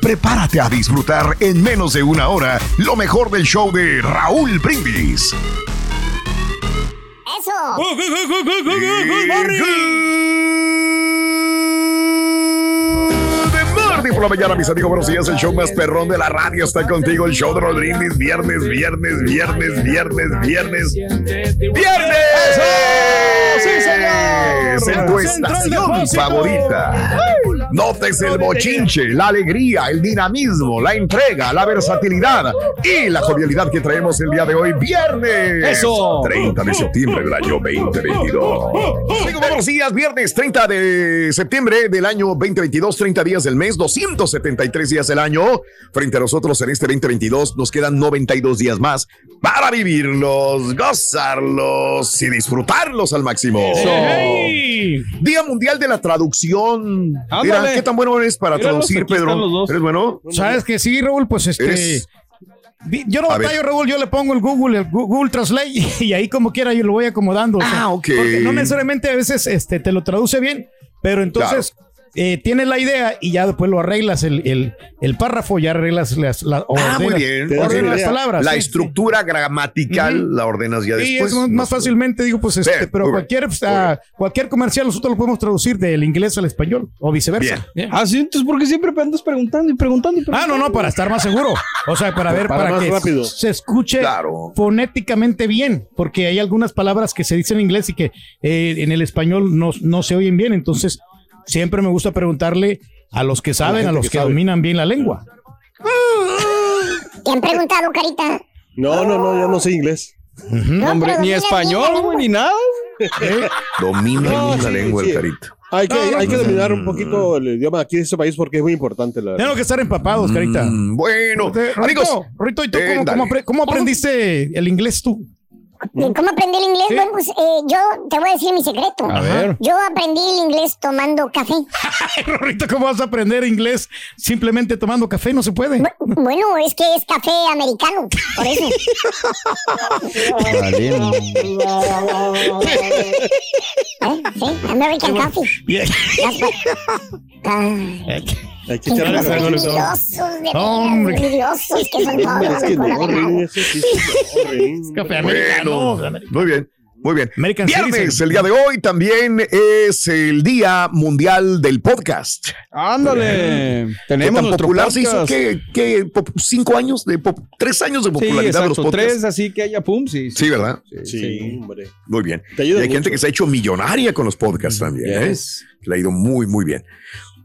Prepárate a disfrutar en menos de una hora lo mejor del show de Raúl Brindis. Eso. Por la mañana, mis amigos, buenos días. El show más perrón de la radio está contigo. El show de los brindis. Viernes, viernes, viernes, viernes, viernes. ¡Viernes! ¡Sí, señor! Es en tu estación favorita. Notes el bochinche, la alegría, el dinamismo, la entrega, la versatilidad y la jovialidad que traemos el día de hoy, viernes. ¡Eso! 30 de septiembre del año 2022. Amigos, buenos días, viernes 30 de septiembre del año 2022, 30 días del mes, 273 días del año. Frente a nosotros en este 2022 nos quedan 92 días más para vivirlos, gozarlos y disfrutarlos al máximo. ¡Ey! Día Mundial de la Traducción. Mira, ¿qué tan bueno eres para Míralos, traducir, Pedro? ¿Eres bueno? ¿Sabes que sí, Raúl? Pues este. Eres- Yo no batallo, Raúl, yo le pongo el Google, el Google Translate y ahí como quiera yo lo voy acomodando. o sea, Ah, ok. Porque no necesariamente a veces este, te lo traduce bien, pero entonces eh, tienes la idea y ya después lo arreglas el, el, el párrafo, ya arreglas las, la, Ah, muy ordenas- bien. ordenas Ok. las palabras. La sí, estructura gramatical la ordenas ya Sí, Sí, después. es más, más fácilmente, digo, pues, este, Bien, pero muy bien, cualquier, muy bien. ah, cualquier comercial nosotros lo podemos traducir del inglés al español o viceversa. Bien. Ah, sí, entonces, ¿por qué siempre andas preguntando y preguntando y Ah, preguntando? no, no, para estar más seguro. O sea, para ver, Para para, más que rápido. se escuche Claro. fonéticamente bien, porque hay algunas palabras que se dicen en inglés y que eh, en el español no, no se oyen bien. Entonces, siempre me gusta preguntarle a los que saben, a, los que dominan bien la lengua. ¿Te han preguntado, Carita? No, no, no, yo no sé inglés. No, Hombre, ni español, güey, ni nada. Domina No, bien la sí, lengua sí. el carito. Hay que, No, no, hay que no. dominar un poquito el idioma aquí de este país porque es muy importante. La Tengo que estar empapados, carita. Mm, bueno, amigos. Rorito, ¿y tú eh, cómo, dale. cómo apre- cómo aprendiste el inglés tú? ¿Cómo aprendí el inglés? Sí. Bueno, pues eh, yo te voy a decir mi secreto. A ver. Yo aprendí el inglés tomando café. Rorito, ¿cómo vas a aprender inglés simplemente tomando café? No se puede. Bu- Bueno, es que es café americano, por eso. ¿Eh? Sí, American Coffee. Bien. That's what- Ay, Que Gracias, ganas. Gonzalo. envidiosos, de Hombre. envidiosos que son todos. Es que no, eso sí, sí. Bueno, muy bien, muy bien. American Viernes, Citizen. el día de hoy también es el Día Mundial del Podcast. Ándale. ¿Qué Tenemos tan nuestro popular se hizo? podcast. ¿Qué, qué pop- cinco años de pop- tres años de Sí, popularidad de los exacto. podcasts? Tres, así que haya pum, sí. Sí, ¿verdad? Sí, hombre. Muy bien. Y hay gente mucho. que se ha hecho millonaria con los podcasts también. ¿eh? Yes. Le ha ido muy, muy bien.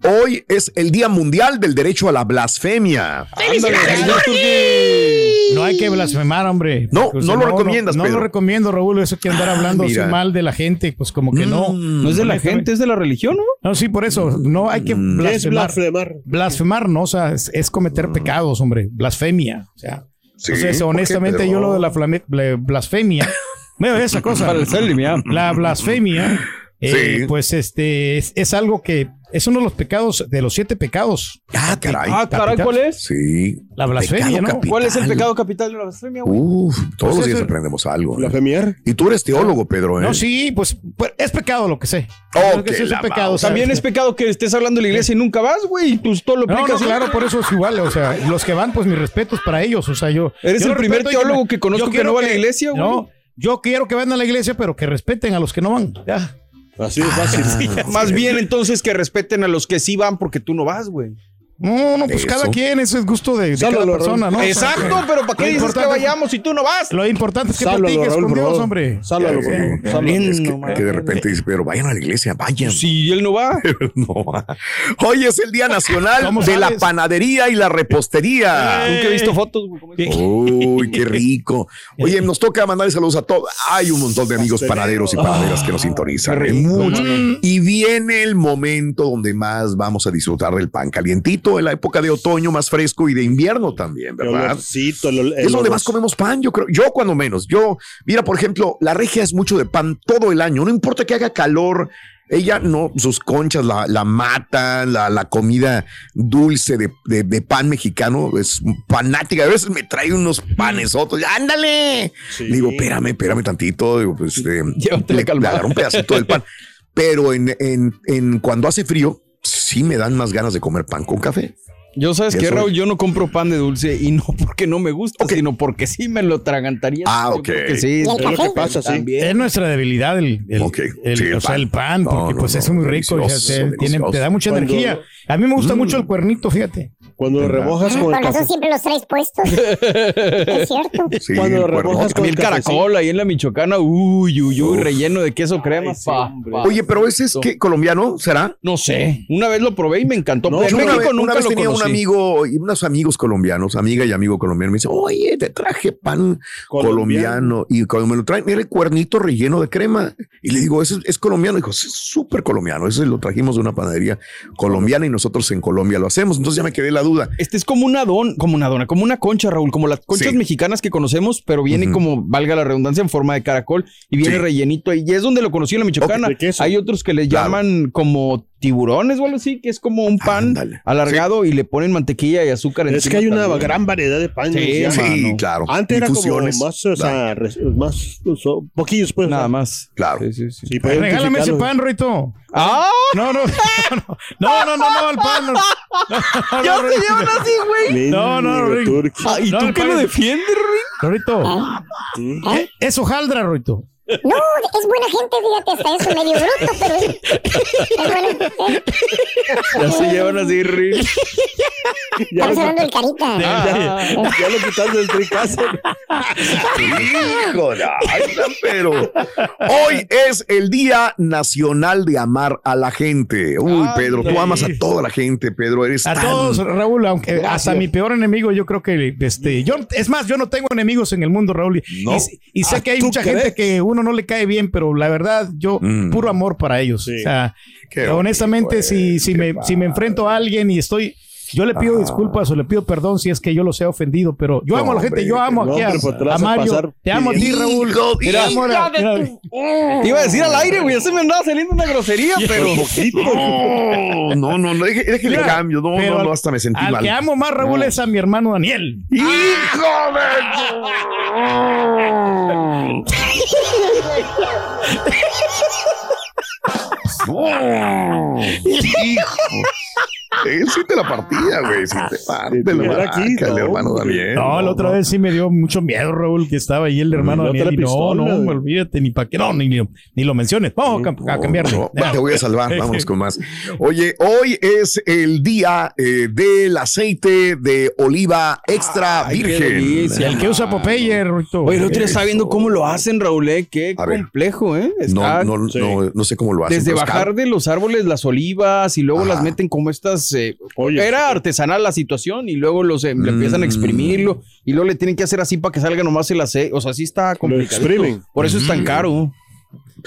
Hoy es el Día Mundial del Derecho a la Blasfemia. Señor Turquí. No hay que blasfemar, hombre. No, Pues, no lo recomiendas, No, Pedro. lo recomiendo, Raúl. Eso que andar Ah, hablando así mal de la gente, pues como que no. Mm. No es de la gente, es de la religión, ¿no? No, sí, por eso. No hay que Mm. Es blasfemar. blasfemar. Blasfemar, no, o sea, es, es cometer pecados, hombre. Blasfemia. O sea, Sí, entonces, ¿por qué, honestamente, yo lo de la blasfemia. Veo esa cosa. Para el Selim, ya. La blasfemia, eh, Sí. pues este es, es algo que es uno de los pecados, de los siete pecados. Ah, caray. Ah, caray, ¿cuál es? Sí. La blasfemia, ¿no? capital. ¿Cuál es el pecado capital de la blasfemia, güey? Uf, todos Pues los días aprendemos algo. ¿eh? ¿Blasfemiar? Y tú eres teólogo, Pedro, ¿eh? No, sí, pues, pues, es pecado lo que sé. Oh, Lo que que es la un pecado. También es pecado que estés hablando de la iglesia y nunca vas, güey. Tú todo lo aplicas. no, claro, por eso es igual. O sea, los que van, pues mis respetos para ellos. O sea, yo. Eres yo el primer y teólogo me- que conozco que no va a la iglesia, güey. No, yo quiero que vayan a la iglesia, pero que respeten a los que no van. Ya. Así de fácil. Más bien entonces que respeten a los que sí van porque tú no vas, güey. No, no, pues Eso. cada quien, eso es gusto de, de cada persona, ¿no? Exacto, pero ¿para qué lo dices que importante- vayamos si tú no vas? Lo importante es que Sálvalo, platiques Raúl, con Dios, hombre. Sálvalo, por favor. Es que, no que de repente dices, pero vayan a la iglesia, vayan. Si él no va. No. Hoy es el Día Nacional ¿Cómo de la panadería y la repostería. Nunca he visto fotos. Uy, qué rico. Oye, nos toca mandar saludos a todos. Hay un montón de amigos panaderos y panaderas que nos sintonizan. qué ¿eh? rico, Mucho. mano. Y viene el momento donde más vamos a disfrutar del pan calientito, en la época de otoño más fresco y de invierno también, El ¿verdad? olorcito, el, Es donde más comemos pan, yo creo. Yo cuando menos. Yo, mira, por ejemplo, la regia es mucho de pan todo el año. No importa que haga calor. Ella no, sus conchas la, la matan, la, la comida dulce de, de- de pan mexicano es fanática. A veces me trae unos panes otros. ¡Ándale! Sí. Le digo, espérame, espérame tantito. Digo, pues, eh, le, le agarro un pedacito del pan. Pero en, en, en cuando hace frío, sí me dan más ganas de comer pan con café. Yo sabes que Raúl, es. yo no compro pan de dulce y no porque no me gusta, sino porque sí me lo tragantaría. Ah, ok. que sí. ¿Y el Es lo que café? pasa, sí. También. Es nuestra debilidad el, el, el- sí, el o sea, pan. el pan, No, porque no, pues no, es muy rico, o sea, te, tiene- delicioso. te da mucha Cuando- energía. A mí me gusta Mm. mucho el cuernito, fíjate. Cuando lo remojas Ah, con con el café. siempre los traes puestos. es cierto. Sí, Cuando lo el remojas el con cafecito. caracol ahí en la Michoacana, uy, uy, uy, Uf. relleno de queso crema. sí, pa, hombre. pa. Oye, pero ese es que colombiano, ¿será? No sé, una vez lo probé y me encantó. No, en una México vez, una nunca vez lo tenía un amigo y unos amigos colombianos, amiga y amigo colombiano, me dice, oye, te traje pan colombiano. Y cuando me lo traen, era el cuernito relleno de crema. Y le digo, ¿eso es, colombiano? Dijo, "Sí, es súper colombiano. Ese lo trajimos de una panadería colombiana y nosotros en Colombia lo hacemos. Entonces ya me quedé la duda. Este es como una don, como una dona, como una concha, Raúl, como las conchas Sí. mexicanas que conocemos, pero viene como, valga la redundancia, en forma de caracol y viene Sí. rellenito ahí. Y es donde lo conocí en la Michoacana. Hay otros que le Claro. llaman como tiburones o algo así, que es como un pan alargado y le ponen mantequilla y azúcar Es que hay una también. gran variedad de panes. Sí, claro. Antes era como más, o sea, más, o sea, poquillos, pues. Nada más. Claro. Sí, sí, sí. Sí, para Regálame ese pan, Rito. ¡Ah! No, no, no, no, no, no, no, el pan. No, no, ¡Ya no, se llevan así, güey! No, no, turqui. Ah, ¿Y tú qué lo es- defiendes, Rick? Rito. ¿Eh? Es hojaldra, Rito. No, es buena gente, fíjate, hasta eso medio bruto, pero es, es bueno. ¿eh? Ya se llevan así, Rick. Ya Estamos lo, hablando del carita. ya, ya lo quitaste del tricazo. Híjole, pero hoy es el Día Nacional de Amar a la Gente. Uy, Pedro, tú amas a toda la gente, Pedro. Eres A tan- todos, Raúl, aunque hasta mi peor enemigo, yo creo que este, yo, es más, yo no tengo enemigos en el mundo, Raúl. Y, No. y- y sé Ah, que hay ¿tú mucha crees? gente que uno no le cae bien, pero la verdad, yo, Mm. puro amor para ellos. Sí. O sea, Qué honestamente, bonito, si, si, qué me, si me enfrento a alguien y estoy, yo le pido Ajá. disculpas o le pido perdón si es que yo los he ofendido, pero yo No, amo a la gente, hombre, yo amo no, aquí a, hombre, pues a Mario, te amo a ti. Raúl. Hijo, Te amo, hija mira, mira. Te iba a decir al aire, güey. Ya se me andaba saliendo una grosería, pero. No, no, no, no, deje- Mira, cambio. No, pero no, al- no, hasta me sentí Al mal. que amo más, Raúl, es a mi hermano Daniel. ¡Hijo de... ¡Hijo! Él sí te la partía, güey. Sí te parte la aquí, baraca, el no, hermano. Daniel. No, la otra vez sí me dio mucho miedo, Raúl, que estaba ahí el hermano Daniel. y no, pistola, no, olvídate, ni para qué, no, ni, ni lo menciones. Vamos a cam- a, No, cambiarle. no, va, te voy a salvar, vámonos con más. Oye, hoy es el día eh, del aceite de oliva extra Ay, qué virgen. delicia. El que usa Popeye, Ruito. Oye, el otro día estaba viendo cómo lo hacen, Raúl. ¿eh? Qué A ver. complejo, ¿eh? No, Está no, Sí. no, no sé cómo lo hacen. desde bajar de los árboles las olivas y luego Ajá. las meten como estas. Eh, Oye, era artesanal la situación y luego los, eh, le empiezan a Mm. exprimirlo y luego le tienen que hacer así para que salga nomás el aceite. O sea, sí está complicado. Por eso es tan caro.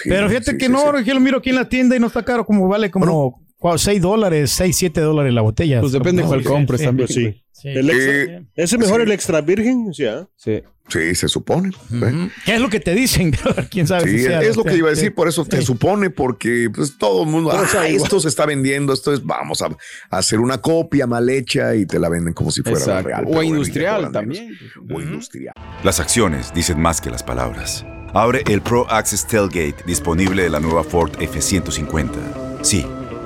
Pero fíjate Sí, que sí, no, sí. yo lo miro aquí en la tienda y no está caro, como vale como 6 dólares, 6, 7 dólares la botella. Pues depende No, cuál sí, compres sí. también. Pues sí. El extra- Eh, ¿Ese mejor sí. el extra virgen? Sí. Sí. Sí, se supone. ¿eh? ¿Qué es lo que te dicen? ¿Quién sabe? Sí, si sea- es lo que iba a decir, Sí. por eso te supone, porque pues todo el mundo, ah, esto se está vendiendo, esto es, vamos a, a hacer una copia mal hecha y te la venden como si fuera Exacto. real. O industrial también. O industrial. Las acciones dicen más que las palabras. Abre el Pro Access Tailgate disponible de la nueva Ford F-150. Sí,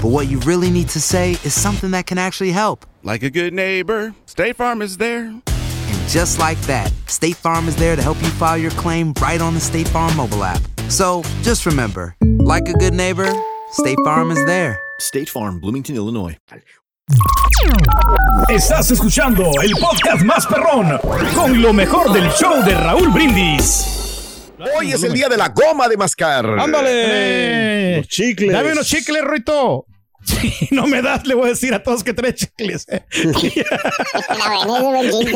but what you really need to say is something that can actually help. Like a good neighbor, State Farm is there. And just like that, State Farm is there to help you file your claim right on the State Farm mobile app. So just remember, like a good neighbor, State Farm is there. State Farm, Bloomington, Illinois. Estás escuchando el podcast más perrón con lo mejor del show de Raúl Brindis. Hoy es el día de la goma de mascar. ¡Ándale! Los chicles. Dame unos chicles, Ruito. Si no me das, le voy a decir a todos que trae chicles. eh.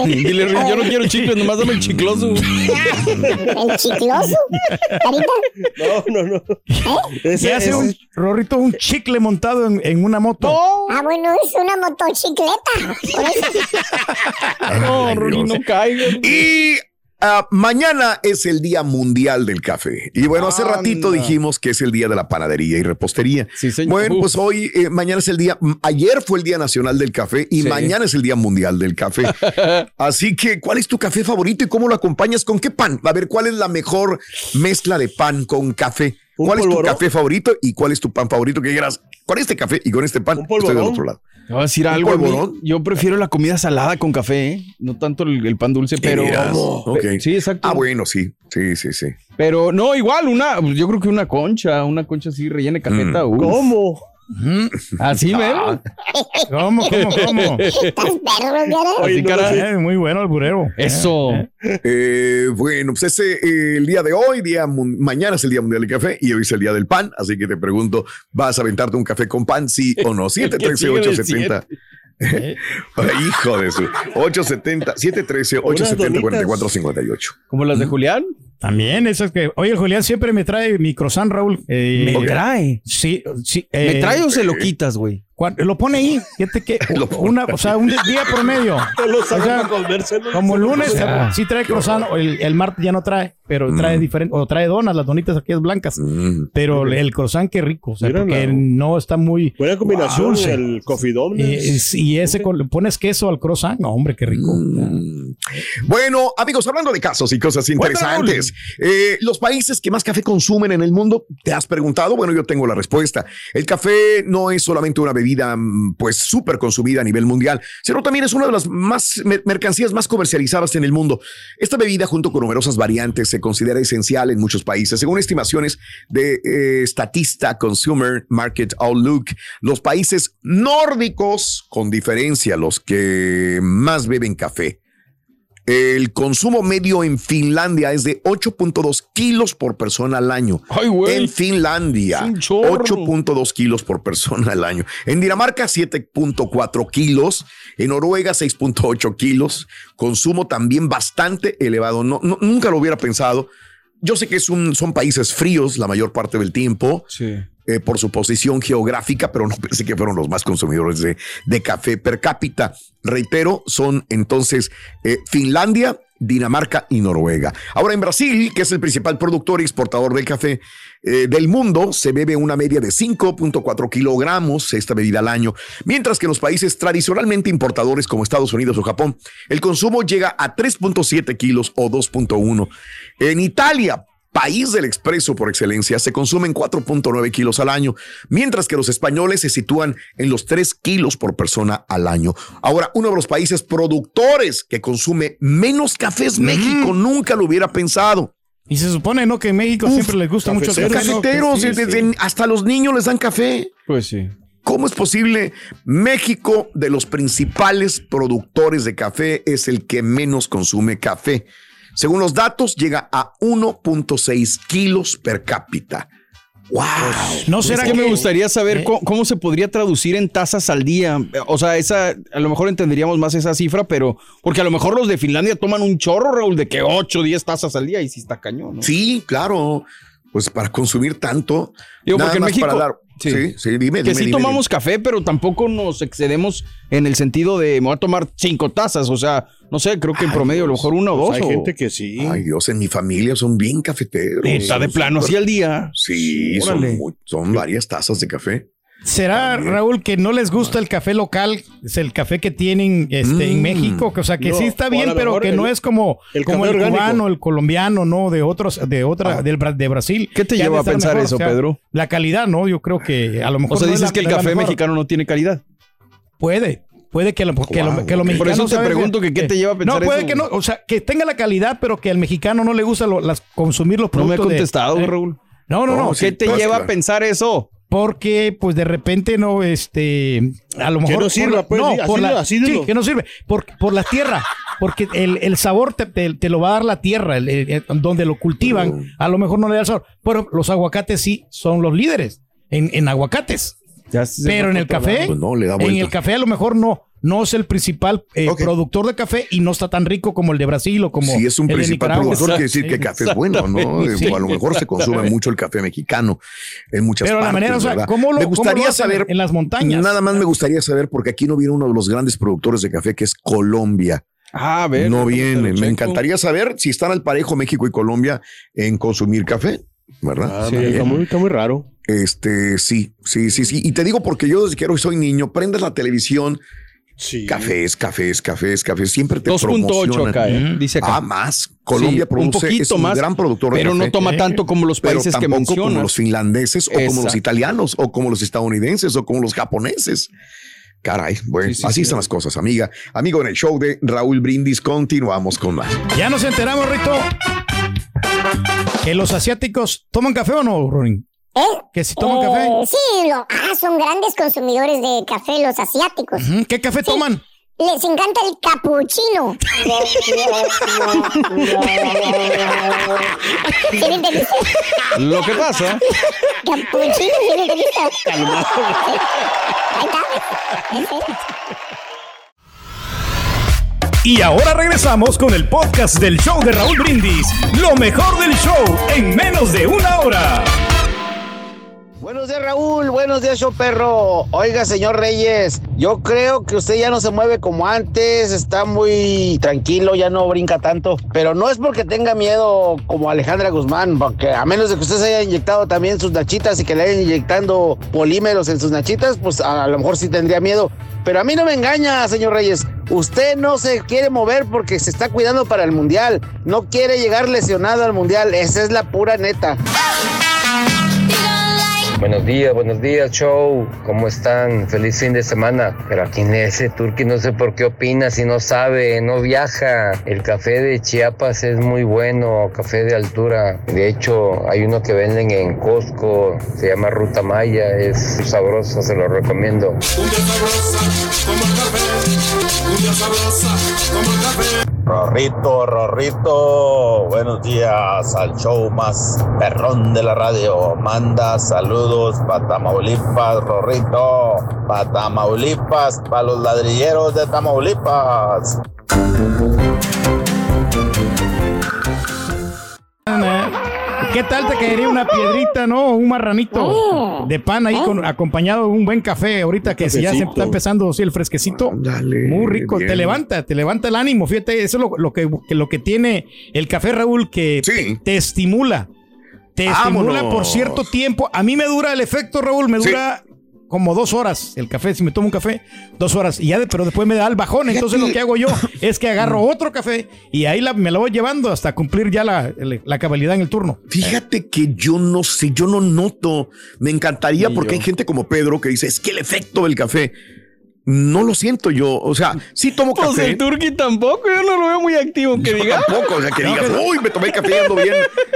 Dile, yo no quiero chicles, nomás dame el chicloso. El chicloso. Carita. No, no, no. ¿Qué Ese, hace ese- un Rorrito un chicle montado en, en una moto? Ah, bueno, es una motocicleta. Por eso. No, Ruin, no caigas. Y ah, mañana es el Día Mundial del Café. Y bueno, hace ratito dijimos que es el Día de la Panadería y Repostería. Sí, señor. Bueno, pues hoy, eh, mañana es el día, ayer fue el Día Nacional del Café y Sí. mañana es el Día Mundial del Café. Así que, ¿cuál es tu café favorito y cómo lo acompañas? ¿Con qué pan? A ver, ¿cuál es la mejor mezcla de pan con café? ¿Un ¿Cuál es tu café favorito y cuál es tu pan favorito que quieras? Con este café y con este pan, ¿Un estoy del otro lado. Te voy a decir ¿Un algo. a mí? Yo prefiero la comida salada con café, ¿eh? no tanto el, el pan dulce, pero. Sí, exacto. Ah, bueno, sí, sí, sí, sí. Pero no, igual, una, yo creo que una concha, una concha así rellena de cajeta. uf. ¿Cómo? Así, mero. ¿Cómo, cómo, cómo? Oye, Así, no, cara. sí. Eh, muy bueno el burero. Eso. Eh, bueno, pues ese eh, el día de hoy, día mañana es el día mundial del café y hoy es el día del pan, así que te pregunto, ¿vas a aventarte un café con pan, sí o no? 713 870 Ay, Hijo de su 870 713 870 4458. Como las de Julián. También, esas que. Oye, el Julián siempre me trae mi croissant, Raúl. Eh, Me trae. Sí, sí. ¿Me eh, trae o se lo quitas, güey? Lo pone ahí. Fíjate que. Una, o sea, un día promedio. O sea. Como el lunes Ah. sí trae croissant, o el, el martes ya no trae, pero trae diferente, o trae donas, las donitas aquellas blancas. Mm. Pero el croissant qué rico, o sea, Mírala. porque no está muy Buena combinación, el coffee dome. Y, y ese con- pones queso al croissant, no, hombre, qué rico. Mm. Bueno, amigos, hablando de casos y cosas interesantes, eh, los países que más café consumen en el mundo, ¿te has preguntado? Bueno, yo tengo la respuesta. El café no es solamente una bebida, mm, pues, súper consumida a nivel mundial, sino también es una de las más mer- mercancías más comercializadas en el mundo. Esta bebida, junto con numerosas variantes, se considera esencial en muchos países. Según estimaciones de eh, Statista Consumer Market Outlook, los países nórdicos, con diferencia, los que más beben café, el consumo medio en Finlandia es de 8.2 kilos por persona al año. Ay, güey. En Finlandia, Es un chorro. 8.2 kilos por persona al año. En Dinamarca, 7.4 kilos. En Noruega, 6.8 kilos. Consumo también bastante elevado. No, no- nunca lo hubiera pensado. Yo sé que es un, son países fríos la mayor parte del tiempo Sí. Eh, por su posición geográfica, pero no pensé que fueron los más consumidores de, café per cápita. Reitero, son entonces eh, Finlandia, Dinamarca y Noruega. Ahora en Brasil, que es el principal productor y exportador del café eh, del mundo, se bebe una media de 5.4 kilogramos esta bebida al año, mientras que en los países tradicionalmente importadores como Estados Unidos o Japón, el consumo llega a 3.7 kilos o 2.1. En Italia, país del expreso por excelencia, se consumen 4.9 kilos al año, mientras que los españoles se sitúan en los 3 kilos por persona al año. Ahora, uno de los países productores que consume menos café es México, nunca lo hubiera pensado. Y se supone, ¿no? Que en México siempre les gusta mucho el café. ¿no? Cafeteros, Sí, eh, sí. hasta los niños les dan café. Pues sí. ¿Cómo es posible? México, de los principales productores de café, es el que menos consume café. Según los datos, llega a 1.6 kilos per cápita. ¡Wow! ¿No Es será que me gustaría saber ¿Eh? cómo, cómo se podría traducir en tazas al día. O sea, esa, a lo mejor entenderíamos más esa cifra, pero porque a lo mejor los de Finlandia toman un chorro, Raúl, de que 8 o 10 tazas al día y sí está cañón, ¿no? Sí, claro. Pues para consumir tanto. Digo, nada porque en más México- para dar- sí. Sí, sí, dime, que dime, sí dime, tomamos café, pero tampoco nos excedemos en el sentido de me voy a tomar cinco tazas. O sea, no sé, creo que en promedio a lo mejor una o dos. Pues hay o- gente que sí. Ay, Dios, en mi familia son bien cafeteros. Neta, de plano, así al día. Sí, son, Órale. muy- son varias tazas de café. ¿Será, Raúl, que no les gusta el café local? Es el café que tienen este, en Mm. México. que, O sea, que No, sí está bien, pero que el- no es como, el como el orgánico. cubano, el colombiano, ¿no? De otros, de otra, Ah. del, de Brasil. ¿Qué te lleva a pensar mejor. eso, O sea, Pedro? La calidad, ¿no? Yo creo que a lo mejor. O sea, no es dices la- que el café mexicano no tiene calidad. Puede. Puede que lo, que lo, que lo mexicano Por eso te sabe- pregunto que qué te lleva a pensar No, puede eso, que no. O sea, que tenga la calidad, pero que al mexicano no le gusta lo- las, consumir los No me productos. he de- contestado, eh, Raúl. No, no, no. No, sí, ¿Qué te pues, lleva claro. a pensar eso? Porque pues de repente no este a lo Que mejor no por sirva, la- pues, no, así por la- así sí, que no sirve por, por la tierra porque el, el sabor te, te- te lo va a dar la tierra el- el- el- donde lo cultivan a lo mejor no le da el sabor. Pero los aguacates sí son los líderes en, en aguacates. Pero en el café Pues no, le da en el café a lo mejor no no es el principal eh, productor de café y no está tan rico como el de Brasil o como Si es un el principal productor, quiere decir que el café es bueno, ¿no? Exactamente, O a lo mejor se consume mucho el café mexicano en muchas Pero la partes, manera, o sea, ¿verdad? ¿cómo lo- me cómo gustaría lo saber en las montañas? Nada más me gustaría saber porque aquí no viene uno de los grandes productores de café que es Colombia. Ah, a ver. no viene. Me encantaría saber si están al parejo México y Colombia en consumir café, ¿verdad? Ah, sí, está, muy, está muy raro. Este, sí, sí, sí, sí. Y te digo porque yo desde que soy niño, prendes la televisión, Sí. cafés, cafés, cafés, cafés, siempre te 2.8 promocionan. acá, eh, dice acá. Ah, más. Colombia Sí, produce, un poquito es un más, gran productor de pero café. no toma tanto como los pero países que tampoco mencionas. como los finlandeses o como los italianos o como los estadounidenses o como los japoneses. Caray, bueno, Sí, sí, así sí. están las cosas, amiga. Amigo, en el show de Raúl Brindis continuamos con más. Ya nos enteramos, Rito, que los asiáticos toman café o no, Ronin. ¿Eh? Que si toman Eh, café. Sí, lo- ah, son grandes consumidores de café los asiáticos. ¿Qué café toman? Les encanta el capuchino. ¿Sí? Lo que pasa, Capuchino, ¿sí. Y ahora regresamos con el podcast del show de Raúl Brindis. Lo mejor del show en menos de una hora. Buenos días, Raúl. Buenos días, show perro. Oiga, señor Reyes, yo creo que usted ya no se mueve como antes, está muy tranquilo, ya no brinca tanto. Pero no es porque tenga miedo como Alejandra Guzmán, porque a menos de que usted se haya inyectado también sus nachitas y que le hayan inyectando polímeros en sus nachitas, pues a lo mejor sí tendría miedo. Pero a mí no me engaña, señor Reyes. Usted no se quiere mover porque se está cuidando para el mundial. No quiere llegar lesionado al mundial. Esa es la pura neta. Buenos días, buenos días, show. ¿Cómo están? Feliz fin de semana. Pero aquí en ese Turqui no sé por qué opina si no sabe, no viaja. El café de Chiapas es muy bueno, café de altura. De hecho, hay uno que venden en Costco, se llama Ruta Maya, es sabroso, se lo recomiendo. Rorrito, Rorrito, buenos días al show más perrón de la radio. Manda saludos para Tamaulipas, Rorrito, para Tamaulipas, para los ladrilleros de Tamaulipas. ¿Qué tal te caería una piedrita, no? Un marranito de pan ahí con, acompañado de un buen café. Ahorita que si ya se está empezando sí, el fresquecito. muy rico. bien. Te levanta, te levanta el ánimo. Fíjate, eso es lo, lo que, que lo que tiene el café, Raúl, que te estimula. Te estimula por cierto tiempo. A mí me dura el efecto, Raúl, me Sí. dura como dos horas el café. Si me tomo un café, dos horas. Y ya de- pero después me da el bajón. Entonces lo que hago yo es que agarro otro café y ahí la- me lo voy llevando hasta cumplir ya la, la cabalidad en el turno. Fíjate que yo no sé, yo no noto. Me encantaría Ni porque yo. hay gente como Pedro que dice, es que el efecto del café. No lo siento yo. O sea, sí tomo Pues café. el turqui tampoco, yo no lo veo muy activo, que diga. tampoco, o sea, que digas, uy, me tomé café y ando bien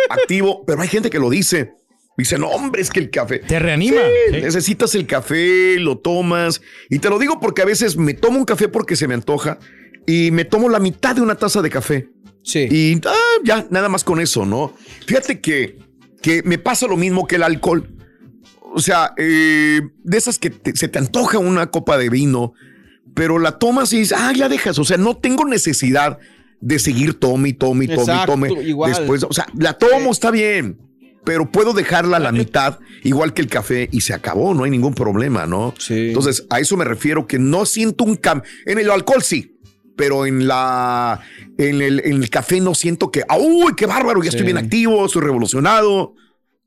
activo. Pero hay gente que lo dice. Dice, no, hombre, es que el café. Te reanima. Sí, Sí. Necesitas el café, lo tomas. Y te lo digo porque a veces me tomo un café porque se me antoja y me tomo la mitad de una taza de café. Sí. Y ah, ya, nada más con eso, ¿no? Fíjate que, que me pasa lo mismo que el alcohol. O sea, eh, de esas que te- se te antoja una copa de vino, pero la tomas y dices, ah, ya dejas. O sea, no tengo necesidad de seguir tome tome tome Exacto, tome. igual. Después, o sea, la tomo, está bien, pero puedo dejarla a la mitad, igual que el café, y se acabó, no hay ningún problema, ¿no? Sí. Entonces, a eso me refiero que no siento un cambio. En el alcohol sí. Pero en la en el, en el café no siento que, ¡ah, uy, qué bárbaro! Ya estoy bien activo, estoy revolucionado.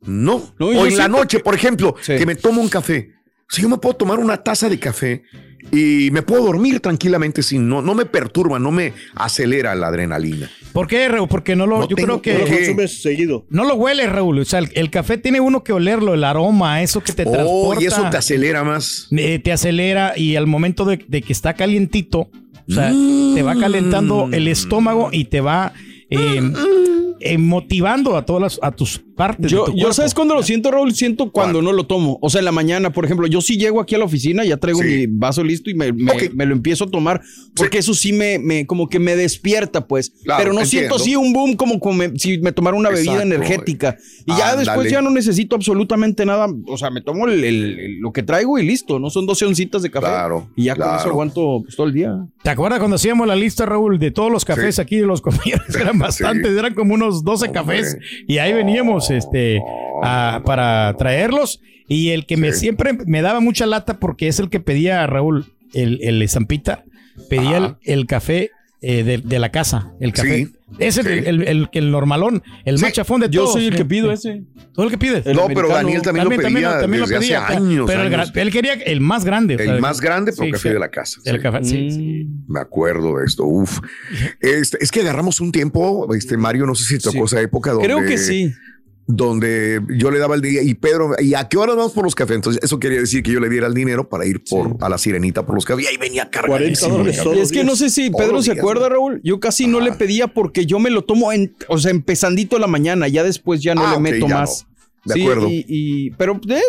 No. No, o en la noche, por ejemplo, Sí. que me tomo un café. Si yo me puedo tomar una taza de café y me puedo dormir tranquilamente sin no, no me perturba, no me acelera la adrenalina. ¿Por qué, Raúl? Porque no lo, No yo tengo creo que qué. consumes seguido. no lo huele, Raúl. O sea, el, el café tiene uno que olerlo, el aroma, eso que te Oh, transporta. y eso te acelera más. eh, te acelera y al momento de, de que está calientito, o sea, Mm. te va calentando el estómago y te va eh, eh, motivando a todas las, a tus partes. Yo, de tu yo cuerpo. ¿sabes cuándo lo siento, Raúl? Siento cuando no lo tomo. O sea, en la mañana, por ejemplo, yo sí llego aquí a la oficina, ya traigo Sí. mi vaso listo y me, me- Ok. me lo empiezo a tomar, porque eso sí me, me- como que me despierta, pues. Claro, Pero no entiendo. siento así un boom como, como me- si me tomara una bebida Exacto. energética. Y ya después ya no necesito absolutamente nada. O sea, me tomo el- el- el- lo que traigo y listo. No son 12 oncitas de café. Claro, Y ya con claro. eso aguanto pues, todo el día. ¿Te acuerdas cuando hacíamos la lista, Raúl, de todos los cafés Sí. aquí de los compañeros? Eran bastantes, eran como unos 12 Hombre. cafés. Y ahí veníamos este, a- para traerlos. Y el que me siempre me daba mucha lata porque es el que pedía Raúl, el, el Zampita, pedía el café eh, de, de la casa, el café. Sí, Es el, sí. el, el- el normalón, el Sí. más chafón de Yo todos. soy el que pido ese. ¿Tú el que pides? El no, pero. Daniel también, lo pedía también lo desde pedía, hace años. Pero él quería el más grande. o sea, El más grande, pero sí, café sí. de la casa. El sí. café, sí, sí. Mm. Me acuerdo de esto. Uf. Este, es que agarramos un tiempo, este Mario, no sé si te tocó Sí. esa época donde. Creo que sí. Donde yo le daba el día y Pedro, ¿y a qué hora vamos por los cafés? Entonces, eso quería decir que yo le diera el dinero para ir por a la sirenita por los cafés. Y ahí venía 40 cargadísimo. dólares cabrón. Y es que no sé si Pedro se días, acuerda, ¿no? Raúl. Yo casi no le pedía porque yo me lo tomo en, o sea, empezandito la mañana, ya después ya no Ah, le ok, meto más. no. De Sí, acuerdo. Y, y- pero, eh,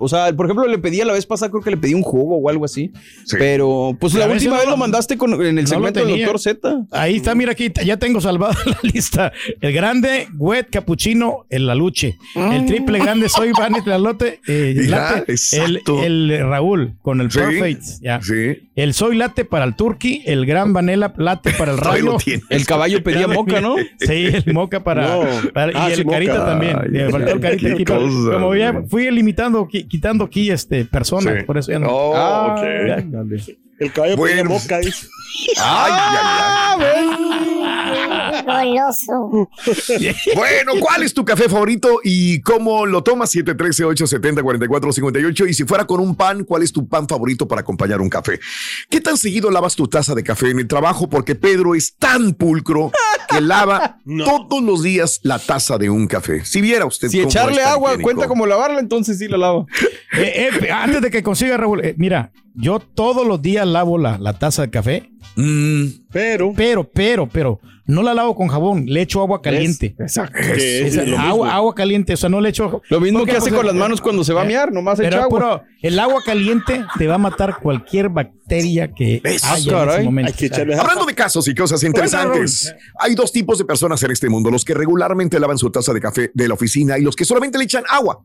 o sea, por ejemplo, le pedí a la vez pasada, creo que le pedí un jugo o algo así. Sí. Pero, pues la última no vez lo- lo mandaste con, en el no segmento del. Doctor Z. Ahí está, mira aquí, ya tengo salvada la lista. El grande, wet, capuchino, el laluche. El triple grande, soy Vanet Lalote, eh. El, el Raúl con el Sí, perfect. ya. Sí. El soy latte para el turkey, el gran vanela latte para el rayo. El caballo pedía moca, ¿no? Sí, el moca para, No. para- Ah, y sí, el carita moca. también. Ay, faltó el carita cosa, como ya fui limitando, qui- quitando aquí este personas, Sí. por eso ya no. Oh, Ah, ok. Ya. El caballo Bueno. pedía moca, dice. Ay, ay, Goloso. Bueno, ¿cuál es tu café favorito y cómo lo tomas? 713-870-4458. Y si fuera con un pan, ¿cuál es tu pan favorito para acompañar un café? ¿Qué tan seguido lavas tu taza de café en el trabajo? Porque Pedro es tan pulcro que lava todos los días la taza de un café. Si viera usted Si cómo echarle es agua higiénico. cuenta como lavarla, entonces sí la lavo. Eh, eh, antes de que consiga Raúl, eh, mira, yo todos los días lavo la, la taza de café, Mm, Pero, pero, pero, pero, no la lavo con jabón, le echo agua caliente. Exacto. es agua, agua caliente, o sea, no le echo. Lo mismo que hace pues, con las eh, manos cuando se va a miar, nomás echa Pero, agua. pero el agua caliente te va a matar cualquier bacteria que Eso, haya en caray. ese momento. hay que echarle Hablando de casos y cosas interesantes, hay dos tipos de personas en este mundo, los que regularmente lavan su taza de café de la oficina y los que solamente le echan agua.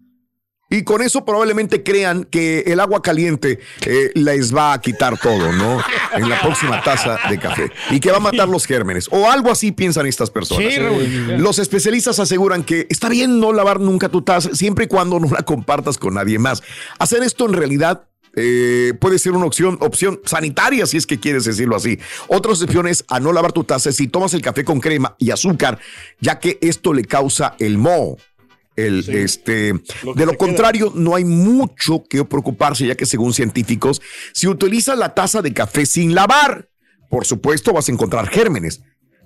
Y con eso probablemente crean que el agua caliente eh, les va a quitar todo, ¿no? En la próxima taza de café. Y que va a matar los gérmenes. O algo así piensan estas personas. Sí, Raúl. Los especialistas aseguran que está bien no lavar nunca tu taza, siempre y cuando no la compartas con nadie más. Hacer esto en realidad eh, puede ser una opción, opción sanitaria, si es que quieres decirlo así. Otra opción es a no lavar tu taza si tomas el café con crema y azúcar, ya que esto le causa el moho. El, este, Lo de lo queda. contrario, no hay mucho que preocuparse, ya que según científicos, si utilizas la taza de café sin lavar, por supuesto vas a encontrar gérmenes.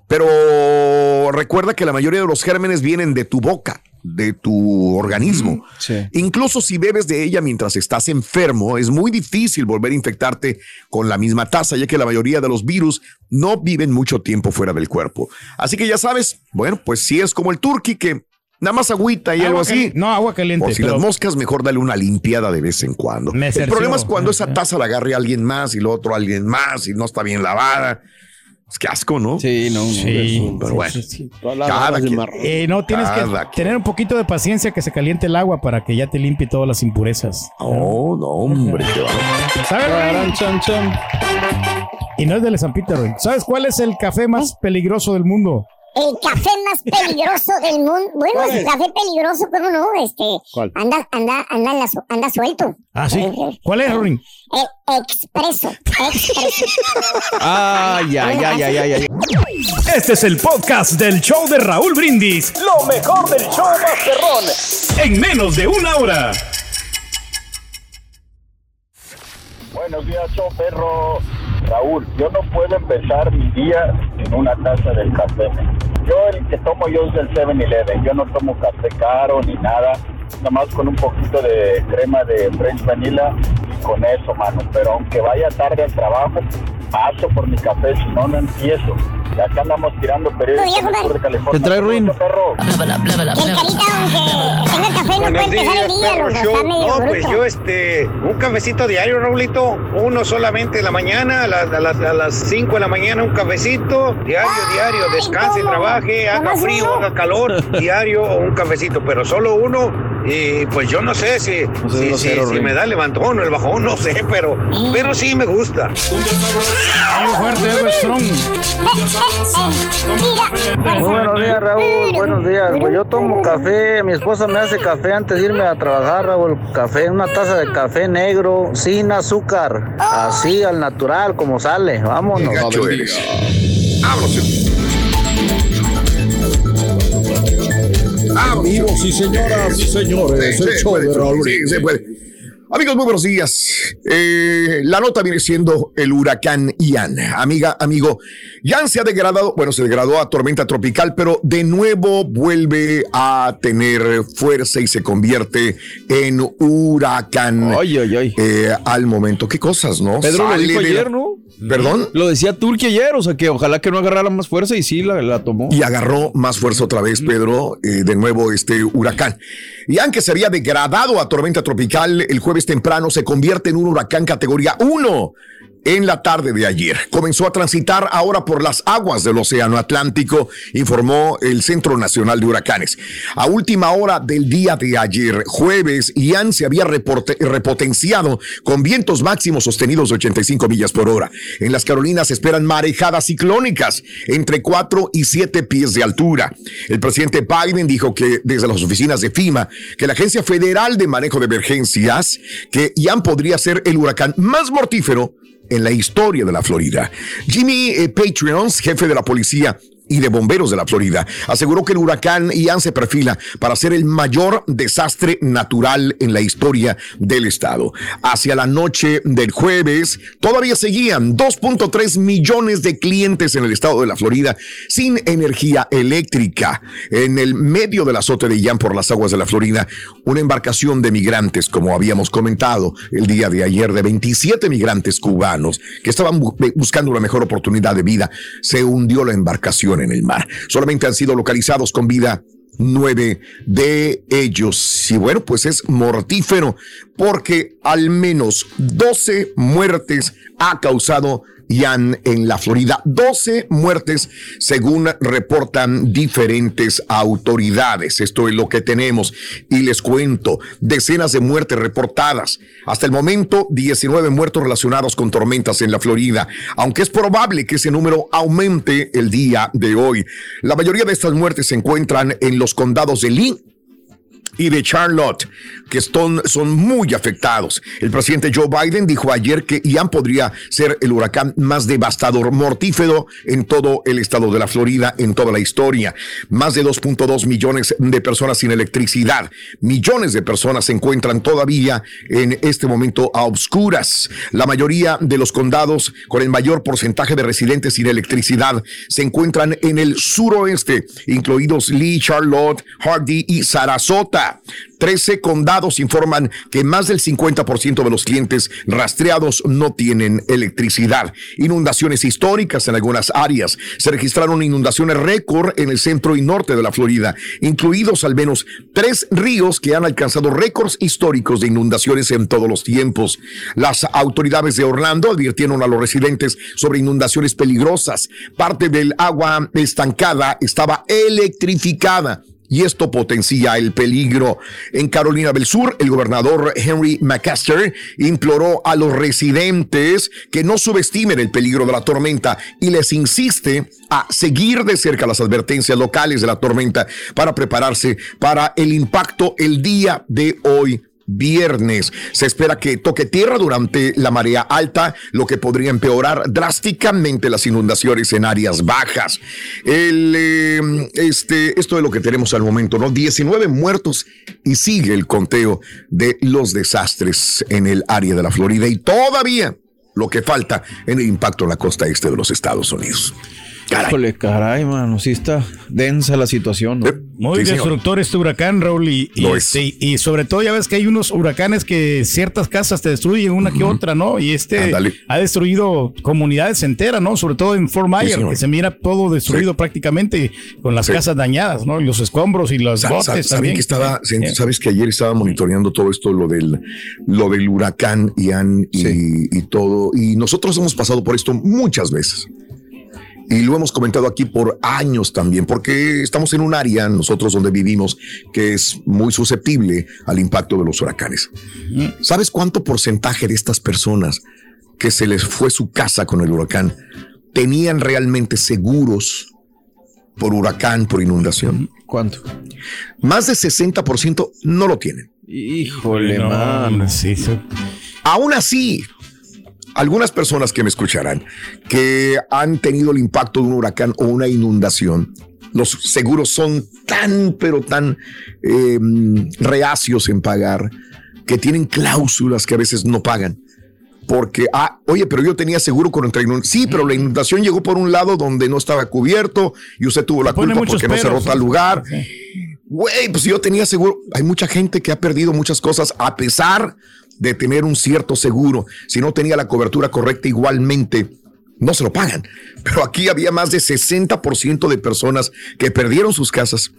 Pero recuerda que la mayoría de los gérmenes vienen de tu boca, de tu organismo. Incluso si bebes de ella mientras estás enfermo, es muy difícil volver a infectarte con la misma taza, ya que la mayoría de los virus no viven mucho tiempo fuera del cuerpo. Así que ya sabes, bueno, pues si es como el turqui que nada más agüita y Agua algo así. no, agua caliente, O si pero- las moscas, mejor dale una limpiada de vez en cuando. Me el problema es cuando esa taza la agarre alguien más y lo otro alguien más y no está bien lavada. Es que asco, ¿no? Sí, no. Sí, pero bueno. sí, sí. Cada quien. Eh, no, tienes Cada que tener un poquito de paciencia que se caliente el agua para que ya te limpie todas las impurezas. Oh, no, hombre, qué bárbaro. ¿Sabes, Roy? Y no es de San Peter. ¿Sabes cuál es el café más peligroso del mundo? El café más peligroso del mundo. Bueno, café peligroso, pero no, este. ¿Cuál? Anda, anda, anda, la anda suelto. Ah, sí. ¿Cuál es, Rory? El expreso. Expreso. Ay, ay, ay, ay, ay, ay. Este es el podcast del show de Raúl Brindis. Lo mejor del show Masterrón. En menos de una hora. Buenos días, show perro. Raúl, yo no puedo empezar mi día en una taza del café. Yo el que tomo yo es el 7-Eleven. Yo no tomo café caro ni nada. Nada más con un poquito de crema de French Vanilla y con eso, mano. Pero aunque vaya tarde al trabajo, paso por mi café, si no, no empiezo. Y acá andamos tirando periódicos en el sur de California. ¿Te trae ruin? perro? Buenos puede empezar el días, día, perro show. No, pues yo este, un cafecito diario, Raulito, uno solamente en la mañana, a las, a las, a las 5 de la mañana un cafecito, diario, diario, descanse, trabaje, haga frío, haga calor, diario un cafecito, pero solo uno, y pues yo no sé si, si, si- me da el levantón o el bajón, no sé, pero, pero sí me gusta. Algo fuerte, algo strong. Muy buenos días, Raúl. Buenos días. Pues yo tomo café. Mi esposa me hace café antes de irme a trabajar, Raúl. Café, una taza de café negro, sin azúcar. Así, al natural, como sale. Vámonos. Eres. Amigos y señoras y señores, Sí, el se show puede, de Raúl. Amigos, muy buenos días. Eh, la nota viene siendo el huracán Ian. Amiga, amigo, Ian se ha degradado, bueno, se degradó a tormenta tropical, pero de nuevo vuelve a tener fuerza y se convierte en huracán. Eh, al momento, qué cosas, ¿no? Pedro lo dijo la- ayer, ¿no? ¿Perdón? Lo decía Turquía ayer, o sea que ojalá que no agarrara más fuerza y sí la, la tomó. Y agarró más fuerza otra vez, Pedro, eh, de nuevo este huracán. Y aunque se había degradado a tormenta tropical el jueves temprano, se convierte en un huracán categoría 1 en la tarde de ayer. Comenzó a transitar ahora por las aguas del Océano Atlántico, informó el Centro Nacional de Huracanes. A última hora del día de ayer, jueves, Ian se había repotenciado con vientos máximos sostenidos de 85 millas por hora. En las Carolinas esperan marejadas ciclónicas entre 4 y 7 pies de altura. El presidente Biden dijo que desde las oficinas de FIMA, que la Agencia Federal de Manejo de Emergencias, que Ian podría ser el huracán más mortífero en la historia de la Florida. Jimmy eh, Patreons, jefe de la policía y de bomberos de la Florida, aseguró que el huracán Ian se perfila para ser el mayor desastre natural en la historia del estado. Hacia la noche del jueves, todavía seguían 2.3 millones de clientes en el estado de la Florida sin energía eléctrica. En el medio del azote de Ian por las aguas de la Florida, una embarcación de migrantes, como habíamos comentado el día de ayer, de 27 migrantes cubanos que estaban bu- buscando una mejor oportunidad de vida, se hundió la embarcación en el mar. Solamente han sido localizados con vida nueve de ellos. Y bueno, pues es mortífero porque al menos 12 muertes ha causado Ian en la Florida. 12 muertes según reportan diferentes autoridades. Esto es lo que tenemos. Y les cuento, decenas de muertes reportadas. Hasta el momento, 19 muertos relacionados con tormentas en la Florida, aunque es probable que ese número aumente el día de hoy. La mayoría de estas muertes se encuentran en los condados de Lee, y de Charlotte, que son, son muy afectados. El presidente Joe Biden dijo ayer que Ian podría ser el huracán más devastador, mortífero en todo el estado de la Florida, en toda la historia. Más de 2.2 millones de personas sin electricidad. Millones de personas se encuentran todavía en este momento a obscuras. La mayoría de los condados con el mayor porcentaje de residentes sin electricidad se encuentran en el suroeste, incluidos Lee, Charlotte, Hardy y Sarasota. 13 condados informan que más del 50% de los clientes rastreados no tienen electricidad. Inundaciones históricas en algunas áreas. Se registraron inundaciones récord en el centro y norte de la Florida, incluidos al menos tres ríos que han alcanzado récords históricos de inundaciones en todos los tiempos. Las autoridades de Orlando advirtieron a los residentes sobre inundaciones peligrosas. Parte del agua estancada estaba electrificada y esto potencia el peligro. En Carolina del Sur, el gobernador Henry McCaster imploró a los residentes que no subestimen el peligro de la tormenta y les insiste a seguir de cerca las advertencias locales de la tormenta para prepararse para el impacto el día de hoy viernes. Se espera que toque tierra durante la marea alta, lo que podría empeorar drásticamente las inundaciones en áreas bajas. El, eh, este, esto es lo que tenemos al momento, ¿no? 19 muertos y sigue el conteo de los desastres en el área de la Florida y todavía lo que falta en el impacto en la costa este de los Estados Unidos. Caray. Híjole, caray, mano, sí está densa la situación. ¿no? Muy Sí, señor. destructor este huracán, Raúl, y, y, este, y sobre todo ya ves que hay unos huracanes que ciertas casas te destruyen una que otra, ¿no? Y este ha destruido comunidades enteras, ¿no? Sobre todo en Fort Myers, que se mira todo destruido prácticamente con las Sí. casas dañadas, ¿no? Y los escombros y los Sa- sa- botes ¿saben también. que estaba, Eh. sabes que ayer estaba monitoreando todo esto, lo del, lo del huracán Ian y, y todo, y nosotros hemos pasado por esto muchas veces. Y lo hemos comentado aquí por años también, porque estamos en un área, nosotros donde vivimos, que es muy susceptible al impacto de los huracanes. ¿Sabes cuánto porcentaje de estas personas que se les fue su casa con el huracán tenían realmente seguros por huracán, por inundación? ¿Cuánto? Más de 60% no lo tienen. Híjole, No, mano. sí, sí. Aún así, algunas personas que me escucharán que han tenido el impacto de un huracán o una inundación, los seguros son tan, pero tan eh, reacios en pagar que tienen cláusulas que a veces no pagan. Porque, ah, oye, pero yo tenía seguro contra inundación. Sí, pero la inundación llegó por un lado donde no estaba cubierto y usted tuvo la Pone culpa porque no cerró peros, tal lugar. Güey, pues yo tenía seguro. Hay mucha gente que ha perdido muchas cosas a pesar de tener un cierto seguro. Si no tenía la cobertura correcta, igualmente no se lo pagan. Pero aquí había más de 60% de personas que perdieron sus casas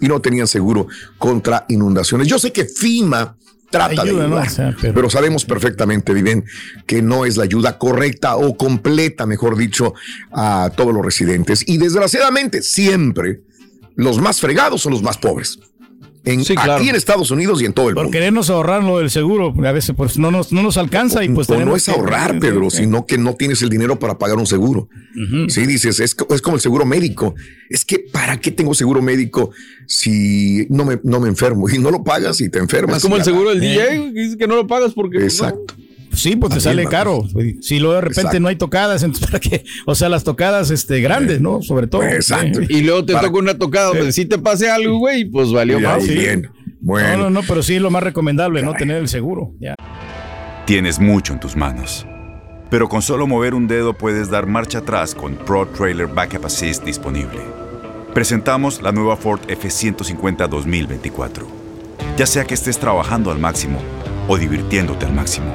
y no tenían seguro contra inundaciones. Yo sé que FIMA trata Ayuda, de ayudar, sea, pero- pero... sabemos perfectamente, Viven, que no es la ayuda correcta o completa, mejor dicho, a todos los residentes. Y desgraciadamente, siempre los más fregados son los más pobres. En, Sí, claro. Aquí en Estados Unidos y en todo el Por mundo. querernos ahorrar lo del seguro, a veces pues no nos, no nos alcanza y pues o no es ahorrar, Pedro, sino que no tienes el dinero para pagar un seguro. Sí, dices, es, es como el seguro médico. Es que, ¿para qué tengo seguro médico si no me, no me enfermo? Y no lo pagas y te enfermas. Es como el seguro del. DJ, que dice que no lo pagas porque. pues, no. Sí, pues te sale caro. Si luego de repente Exacto. no hay tocadas, entonces para qué, o sea, las tocadas este grandes, ¿no? Sobre todo. Exacto. Sí. Y luego te Para- toca una tocada donde si te pase algo, güey, pues valió más. bien. Bueno. No, no, no, pero sí es lo más recomendable, no tener el seguro. Ya. Tienes mucho en tus manos. Pero con solo mover un dedo puedes dar marcha atrás con Pro Trailer Backup Assist disponible. Presentamos la nueva Ford F150 2024. Ya sea que estés trabajando al máximo o divirtiéndote al máximo,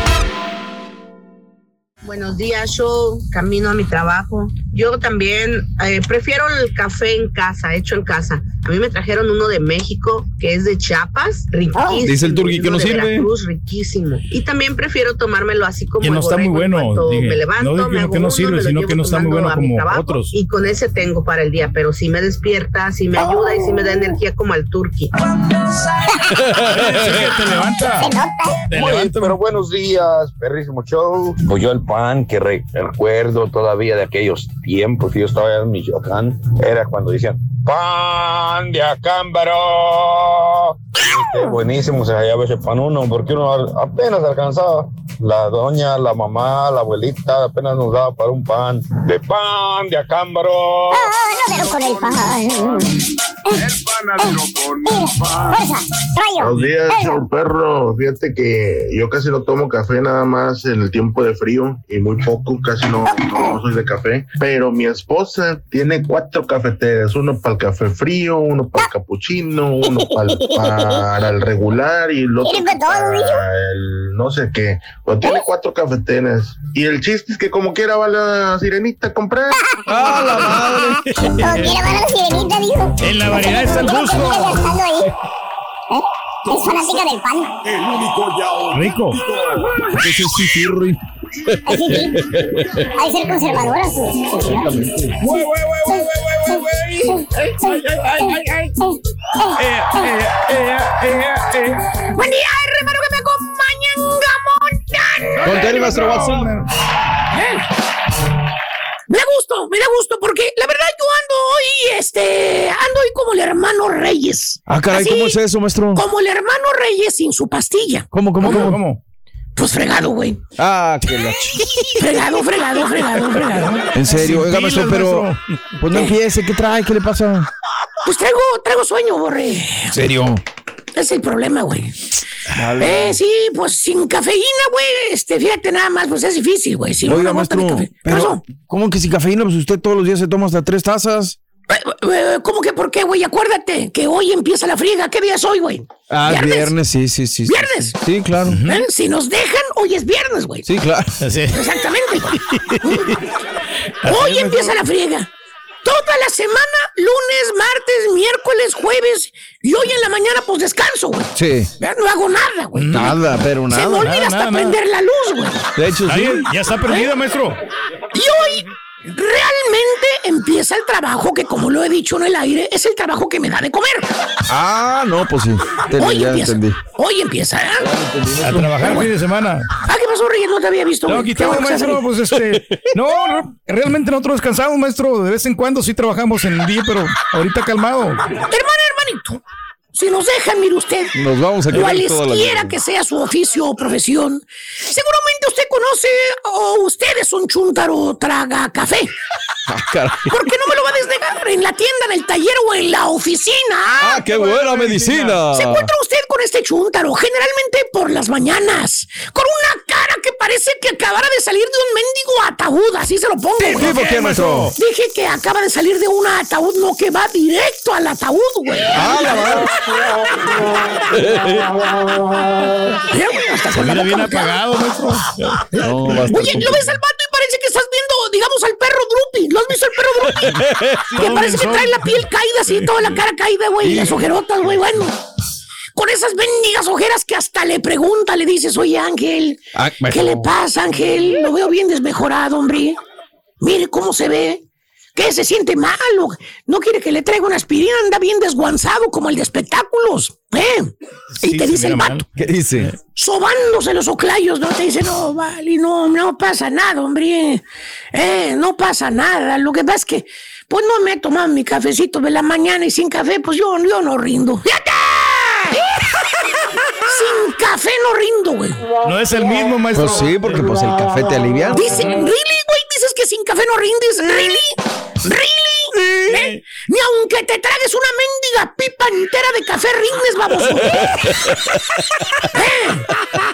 Buenos días, yo camino a mi trabajo. Yo también eh, prefiero el café en casa, hecho en casa. A mí me trajeron uno de México que es de Chiapas, riquísimo. Dice el turqui que no sirve. Veracruz, riquísimo. Y también prefiero tomármelo así como Que no está muy bueno, dije. me levanto, No que no uno, sirve, sino que no está muy bueno como trabajo, otros. Y con ese tengo para el día, pero sí me despierta, sí me ayuda y sí me da energía como al turqui. te levanta. Muy bien, pero buenos días, perrísimo show. Pues yo el pan que re- recuerdo todavía de aquellos tiempos que yo estaba en Michoacán, era cuando decían pan de acámbaro. Y qué buenísimo se hallaba ese pan uno, porque uno apenas alcanzaba. La doña, la mamá, la abuelita apenas nos daba para un pan de pan de acámbaro. Pero con el pan. Buenos días, perro. Fíjate que yo casi no tomo café nada más en el tiempo de frío y muy poco, casi no, no soy de café. Pero mi esposa tiene cuatro cafeteras: uno para el café frío, uno para el capuchino, uno para el, para el regular y el otro Tiene para el no sé qué. Pero tiene cuatro cafeteras. Y el chiste es que, como quiera, va la sirenita a comprar. ¡Ah, la madre! Como quiera van a la sirenita, dijo. En la variedad está el gusto. ¿Eh? Es fanática del pan. El único ya. Rico. Ese es Hay que ser conservadora, su, su señora. Güey, güey, güey, güey, güey, güey, güey. Ay, ay, ay, ay, ay. Buen día, hermano que me acompañan, Gamontan. Contale, maestro WhatsApp. Me da gusto, me da gusto, porque la verdad yo ando hoy, este, ando hoy como el hermano Reyes. Ah, caray, Así, ¿cómo es eso, maestro? Como el hermano Reyes sin su pastilla. ¿Cómo, cómo, cómo? ¿Cómo? Pues fregado, güey. Ah, que la Fregado, fregado, fregado, fregado. En serio, Sin oiga, maestro, pero. Pues no empiece, ¿qué trae? ¿Qué le pasa? Pues traigo, traigo sueño, borre. ¿En serio? Es el problema, güey. Eh, sí, pues sin cafeína, güey. Este, fíjate nada más, pues es difícil, güey. Sin Oiga, de maestro, café. ¿Qué pero. ¿Cómo que sin cafeína? Pues usted todos los días se toma hasta tres tazas. Eh, ¿Cómo que por qué, güey? Acuérdate que hoy empieza la friega. ¿Qué día es hoy, güey? Ah, viernes, sí, sí, sí. sí. ¿Viernes? Sí, claro. ¿Eh? Si nos dejan, hoy es viernes, güey. Sí, claro. Exactamente, güey. Hoy empieza la friega. Toda la semana, lunes, martes, miércoles, jueves. Y hoy en la mañana, pues descanso, güey. Sí. No hago nada, güey. Nada, pero Se me nada. olvida hasta nada, prender la luz, güey. De hecho, sí. Ahí, ya está perdida, maestro. Y hoy realmente empieza el trabajo que, como lo he dicho en el aire, es el trabajo que me da de comer. Ah, no, pues sí. Entendí, Hoy ya empieza. entendí. Hoy empieza, ¿eh? A trabajar el fin de semana. Ah, ¿qué pasó, Reyes? No te había visto. No, aquí estamos, maestro. Pues este. No, no, realmente nosotros descansamos, maestro. De vez en cuando sí trabajamos en el día, pero ahorita calmado. Hermano, hermanito, si nos dejan, mire usted. Nos vamos a quedar Cualesquiera que sea su oficio o profesión, seguramente usted conoce o usted es un chúntaro traga café. Ah, caray. ¿Por qué no me lo va a desnegar? En la tienda, en el taller o en la oficina. Ah, qué buena medicina. Se encuentra usted con este chúntaro, generalmente por las mañanas, con una cara que parece que acabara de salir de un mendigo ataúd, así se lo pongo. Sí, güey. ¿por qué, maestro? Dije que acaba de salir de un ataúd, no que va directo al ataúd, güey. Ah, la madre. Mira, Se bien que apagado, maestro. No, Oye, ¿lo ves al vato y parece que estás viendo, digamos, al perro Drupi? ¿Lo has visto al perro Drupi? que Todo parece que trae la piel caída así, toda la cara caída, güey, y las ojerotas, güey, bueno. Con esas bendigas ojeras que hasta le pregunta, le dices, oye, Ángel, Ah, ¿qué le pasa, Ángel? Lo veo bien desmejorado, hombre. Mire cómo se ve. ¿Qué? Se siente malo. No quiere que le traiga una aspirina. Anda bien desguanzado como el de espectáculos. ¿Eh? y te dice el vato. ¿Qué dice? sobándose los oclayos, ¿no? Te dice, no, vale, no, no pasa nada, hombre. Eh, no pasa nada. Lo que pasa es que, pues no me he tomado mi cafecito de la mañana y sin café, pues yo, yo no rindo. ¡Ya está! sin café no rindo, güey. No es el mismo, maestro. Pues sí, porque pues el café te alivia. Dice, ¿really, güey? Dices que sin café no rindes. ¿Really? ¿Eh? Aunque te tragues una mendiga pipa entera de café rindes, baboso. ¿Eh?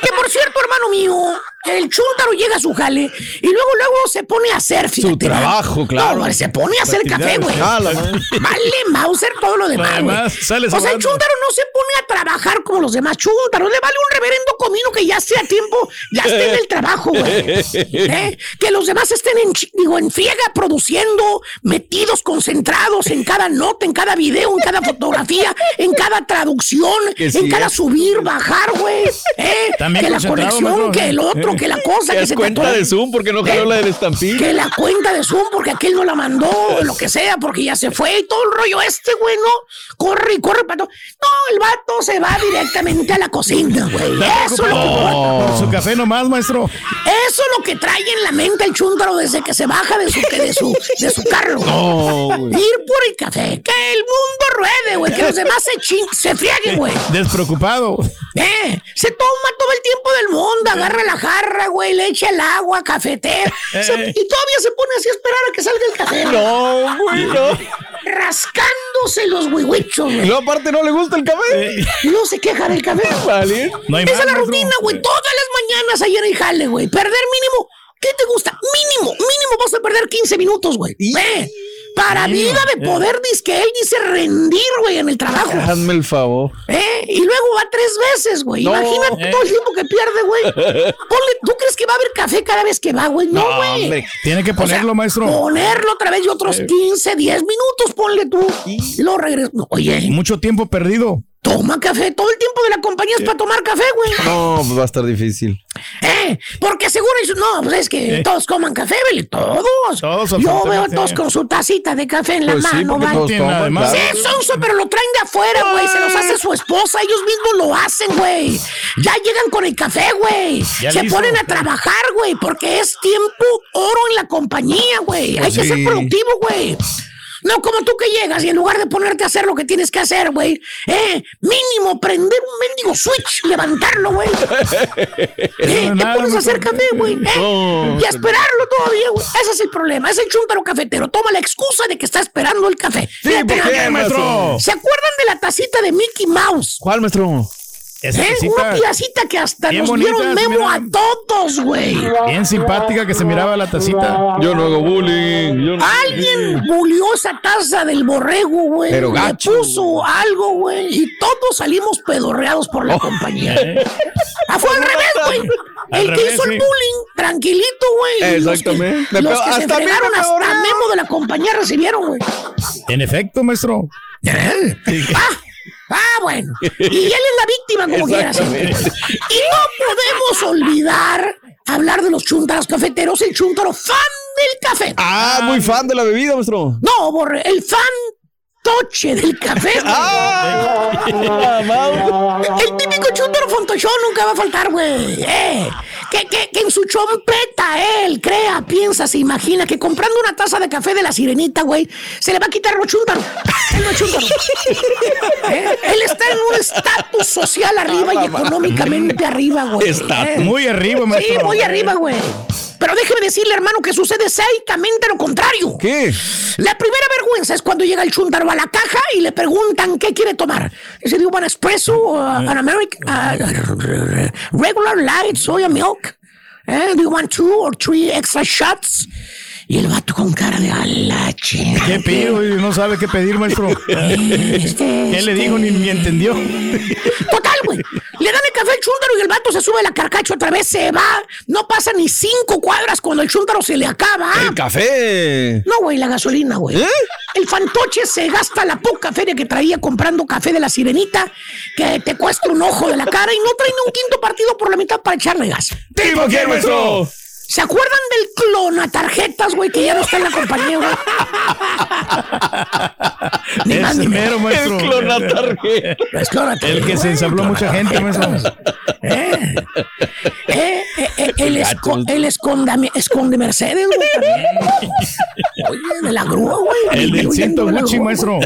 Que por cierto, hermano mío, el chúntaro llega a su jale y luego, luego se pone a hacer, fíjate. Su trabajo, claro. No, se pone a hacer café, güey. Vale, Mauser, todo lo demás, güey. Además, sale O sea, el chúntaro no se pone a trabajar como los demás chúntaros. Le vale un reverendo comino que ya sea tiempo, ya esté en el trabajo, güey. ¿Eh? Que los demás estén en, digo, en friega produciendo, metidos, concentrados en cada nota, en cada video, en cada fotografía, en cada traducción, Que sí en cada es. subir, bajar, güey. ¿Eh? También Que la conexión, que el otro, que la cosa, ¿Te que das se cuenta de Zoom porque no jaló la del estampillo? Que la cuenta de Zoom porque aquel no la mandó, o lo que sea, porque ya se fue y todo el rollo este, güey, ¿no? Corre y corre, pato. No, el vato se va directamente a la cocina, güey. Eso es lo que Por su café nomás, maestro. eso es lo que trae en la mente el chúntaro desde que se baja de su, que de su, de su carro. No, güey. Ir por el café, que el mundo ruede, güey, que los demás se, chin- se frieguen, güey. Despreocupado. Eh, se toma todo el tiempo del mundo, agarra la jarra, güey, le echa el agua, cafetea, se- Eh. y todavía se pone así a esperar a que salga el café. No, güey, no. Rascándose los huihuichos, Y güey. luego aparte no le gusta el café. Y no se queja del café. Vale. No Esa es la rutina, güey. Todas las mañanas ayer en jale, güey. Perder mínimo. ¿Qué te gusta? Mínimo, mínimo vas a perder 15 minutos, güey. Ve, Para vida de eh. poder, dice él dice rendir, güey, en el trabajo. Hazme el favor. ¿Eh? Y luego va tres veces, güey. No. Imagínate Eh. todo el tiempo que pierde, güey. Ponle, ¿tú crees que va a haber café cada vez que va, güey? No, güey. Tiene que O sea, ponerlo, maestro. Ponerlo otra vez y otros 15, 10 minutos, ponle tú. Y lo regreso. Oye, Mucho tiempo perdido. Toma café. Todo el tiempo de la compañía es para tomar café, güey. No, pues va a estar difícil. ¿Eh? Porque seguro eso, no, pues es que Eh. todos coman café, ¿vale? Todos. Todos, Yo veo a todos con su tacita de café en la Pues sí, mano, ¿vale? todos toman. Sí, sonso, pero lo traen de afuera, güey. Se los hace su esposa. Ellos mismos lo hacen, güey. Ya llegan con el café, güey. Se listo. ponen a trabajar, güey, porque es tiempo oro en la compañía, güey. Hay que sí. ser productivo, güey. No como tú que llegas y en lugar de ponerte a hacer lo que tienes que hacer, güey, eh, mínimo prender un mendigo switch, levantarlo, güey. Eh, te pones a hacer café, güey. eh, No. y a esperarlo todavía, güey. Ese es el problema. Es el chúntaro cafetero. Toma la excusa de que está esperando el café. Sí. ¿Se acuerdan de la tacita de Mickey Mouse? ¿Cuál, maestro? ¿Eh? cosita Una tacita que hasta bien nos bonita, dieron memo a todos, güey. bien simpática que se miraba la tacita. Yo no hago bullying. Yo no... Alguien bulió esa taza del borrego, güey. Pero Le gacho, puso algo, güey. Y todos salimos pedorreados por la compañía. Ah, fue al revés, güey. Al El que revés, hizo el sí. bullying, tranquilito, güey. Y los que- Exactamente. Me Los que, se hasta mí me entregaron hasta memo de la compañía recibieron, güey. En efecto, maestro. Ah, ah, bueno. Y él es la víctima, como quieras. Y no podemos olvidar hablar de los chúntaros cafeteros, el chúntaro fan del café. Ah, muy fan de la bebida, maestro. No, el fan toche del café. güey. Ah. El típico chúntaro fontochón nunca va a faltar, güey. Eh, que, que, que en su chompeta él crea, piensa, se imagina que comprando una taza de café de la sirenita, güey, se le va a quitar lo chúntaro. Él no es chúntaro. Eh, Él está en un estatus social arriba y económicamente arriba, güey. Estatus. Eh. Muy arriba, Sí, maestro. muy arriba, güey. Pero déjeme decirle, hermano, que sucede exactamente lo contrario. ¿Qué? La primera vergüenza es cuando llega el chúntaro a la caja y le preguntan qué quiere tomar. Dice, ¿do you want espresso, uh, an American, uh, regular light soya milk? Eh, ¿Do you want two or three extra shots? Y el vato con cara de alache. ¿Qué pido? Y No sabe qué pedir, maestro. Este, ¿Qué le dijo? Ni, ni entendió. Total, güey. Le dan el café al chúntaro y el vato se sube a la carcacha otra vez, se va. No pasa ni cinco cuadras cuando el chúntaro se le acaba. El café. No, güey, la gasolina, güey. ¿Eh? El fantoche se gasta la poca feria que traía comprando café de la sirenita, que te cuesta un ojo de la cara y no trae ni un quinto partido por la mitad para echarle gas. ¿Tipo qué, maestro? ¿Se acuerdan del clona tarjeta Rodas, güey, que ya no está en la compañía, güey. Ni más Ese ni menos. mero, maestro. El clonatarjeta. Es clonata, El que se ensabló mucha gente, maestro. Eh, eh, eh, eh, el, esco- el esconde, esconde Mercedes, güey. también. Oye, de la grúa, güey. El del ciento Gucci, maestro.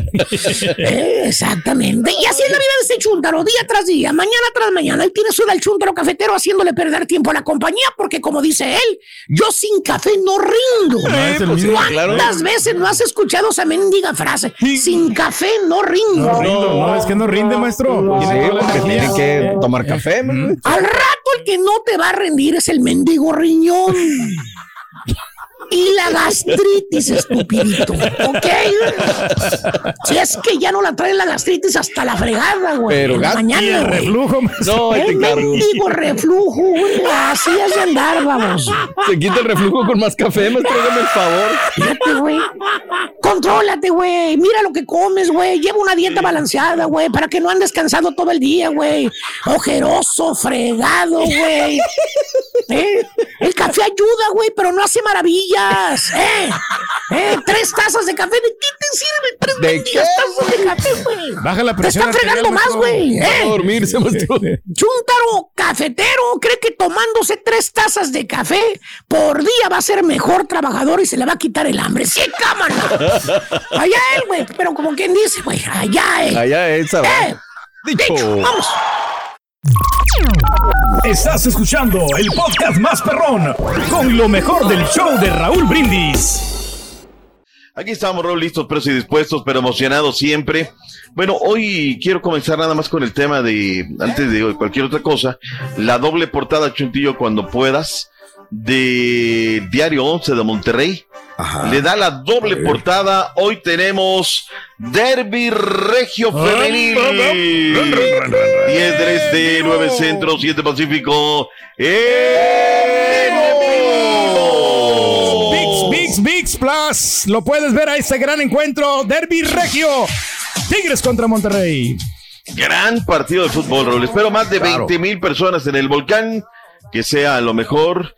Eh, exactamente. Y así es la vida de este chúntaro, día tras día, mañana tras mañana. Él tiene su del chúntaro cafetero haciéndole perder tiempo a la compañía, porque como dice él, yo sin café no rindo. No, es el mismo, ¿Cuántas claro. veces no has escuchado esa mendiga frase? Sin café no rindo. No rindo, no, es que no rinde, maestro. Sí, porque tienen que tomar café. Al rato el que no te va a rendir es el mendigo riñón. Y la gastritis, estupidito. ¿Ok? Si es que ya no la trae la gastritis hasta la fregada, güey. Pero en la gas- mañana, el reflujo. No, El mendigo reflujo, güey. Así es de andar, vamos. Se quita el reflujo con más café, maestro, hágame el favor. Fíjate, güey. Contrólate, güey. Mira lo que comes, güey. Lleva una dieta balanceada, güey, para que no andes cansado todo el día, güey. Ojeroso, fregado, güey. ¿Eh? El café ayuda, güey, pero no hace ¿Eh? ¿Eh? Tres tazas de café. ¿De qué te sirve? Tres ¿De mendigas qué, tazas de café, güey. Baja la Te presión. está fregando más, güey. A ¿Eh? dormirse, maestro. Chuntaro cafetero cree que tomándose tres tazas de café por día va a ser mejor trabajador y se le va a quitar el hambre. ¡Sí, cámara! Allá él, güey. Pero como quien dice, güey, allá él. Allá esa va. Eh, Dicho. dicho, vamos. Estás escuchando el podcast más perrón con lo mejor del show de Raúl Brindis. Aquí estamos, Raúl, listos, presos y dispuestos, pero emocionados siempre. Bueno, hoy quiero comenzar nada más con el tema de, antes de cualquier otra cosa, la doble portada, Chuntillo, cuando puedas, de Diario 11 de Monterrey. Le da la doble portada. Hoy tenemos Derby Regio Femenil. 10 del Este, 9 Centro, 7 Pacífico. VIX, VIX, VIX Plus. Lo puedes ver a este gran encuentro. Derby Regio. Tigres contra Monterrey. Gran partido de fútbol, Raúl. Espero más de 20 mil personas en el volcán. Que sea a lo mejor.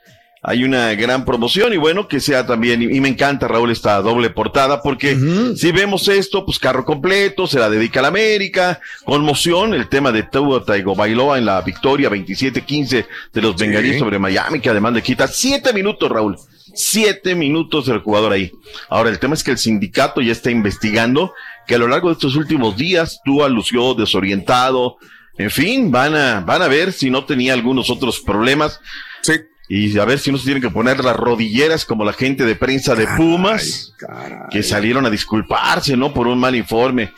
Hay una gran promoción y bueno, que sea también, y, y me encanta Raúl esta doble portada porque si vemos esto, pues carro completo, se la dedica a la América, conmoción, el tema de Tua Tagovailoa en la victoria 27-15 de los bengalíes sobre Miami, que además le quita siete minutos, Raúl. Siete minutos del jugador ahí. Ahora, el tema es que el sindicato ya está investigando que a lo largo de estos últimos días Tua lució desorientado. En fin, van a, van a ver si no tenía algunos otros problemas. Sí. Y a ver si no se tienen que poner las rodilleras como la gente de prensa de Pumas, que salieron a disculparse, ¿no? Por un mal informe.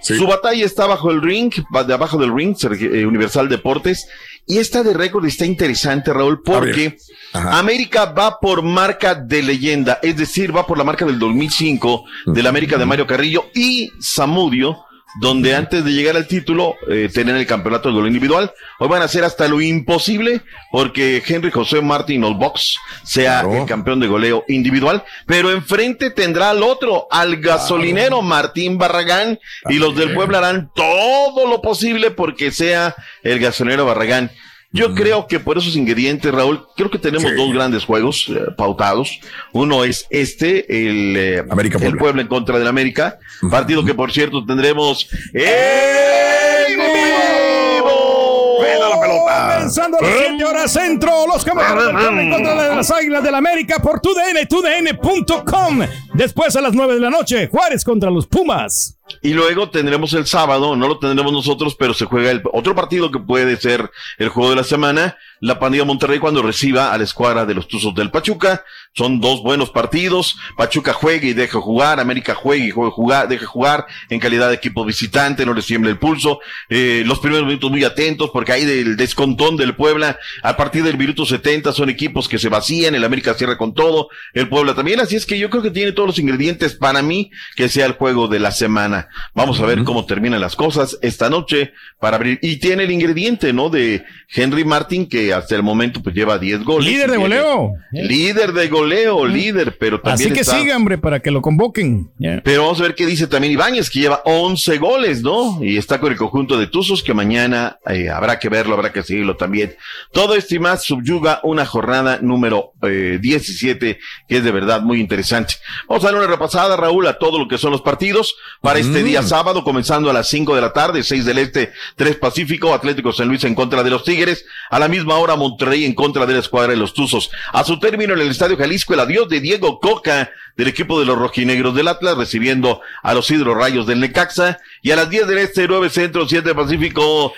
Su batalla está bajo el ring, de abajo del ring, eh, Universal Deportes. Y esta de récord está interesante, Raúl, porque América va por marca de leyenda, es decir, va por la marca del 2005 del América de Mario Carrillo y Zamudio, donde antes de llegar al título eh, tenían el campeonato de goleo individual. Hoy van a hacer hasta lo imposible porque Henry José Martín Box sea el campeón de goleo individual, pero enfrente tendrá al otro, al gasolinero Martín Barragán, y los del Puebla harán todo lo posible porque sea el gasolinero Barragán. Yo creo que por esos ingredientes, Raúl, creo que tenemos dos grandes juegos eh, pautados. Uno es este, el, eh, el Puebla en contra del América. Partido que, por cierto, tendremos en vivo. la pelota! Comenzando a las 7 horas centro, los campeones del Puebla en contra de las Águilas del América por TUDN, TUDN.com. Después a las 9 de la noche, Juárez contra los Pumas. Y luego tendremos el sábado, no lo tendremos nosotros, pero se juega el otro partido que puede ser el juego de la semana, la pandilla Monterrey cuando reciba a la escuadra de los Tuzos del Pachuca. Son dos buenos partidos. Pachuca juega y deja jugar, América juega y juega jugar, deja jugar en calidad de equipo visitante, no les tiembla el pulso. Eh, los primeros minutos muy atentos porque hay del descontón del Puebla. A partir del minuto 70 son equipos que se vacían, el América cierra con todo, el Puebla también. Así es que yo creo que tiene todos los ingredientes para mí que sea el juego de la semana. Vamos a ver cómo terminan las cosas esta noche para abrir. Y tiene el ingrediente, ¿no? De Henry Martin, que hasta el momento pues lleva 10 goles. Líder de goleo. Líder de goleo, líder, pero también Así que está- siga, hombre, para que lo convoquen. Pero vamos a ver qué dice también Ibáñez, que lleva 11 goles, ¿no? Y está con el conjunto de Tuzos, que mañana eh, habrá que verlo, habrá que seguirlo también. Todo esto y más subyuga una jornada número eh, 17, que es de verdad muy interesante. Vamos a dar una repasada, Raúl, a todo lo que son los partidos para este Mm. día sábado, comenzando a las 5 de la tarde, 6 del Este, 3 Pacífico, Atlético San Luis en contra de los Tigres, a la misma hora Monterrey en contra de la escuadra de los Tuzos. A su término en el Estadio Jalisco, el adiós de Diego Coca del equipo de los rojinegros del Atlas, recibiendo a los hidrorrayos del Necaxa, y a las 10 del Este, 9 Centro, 7 Pacífico.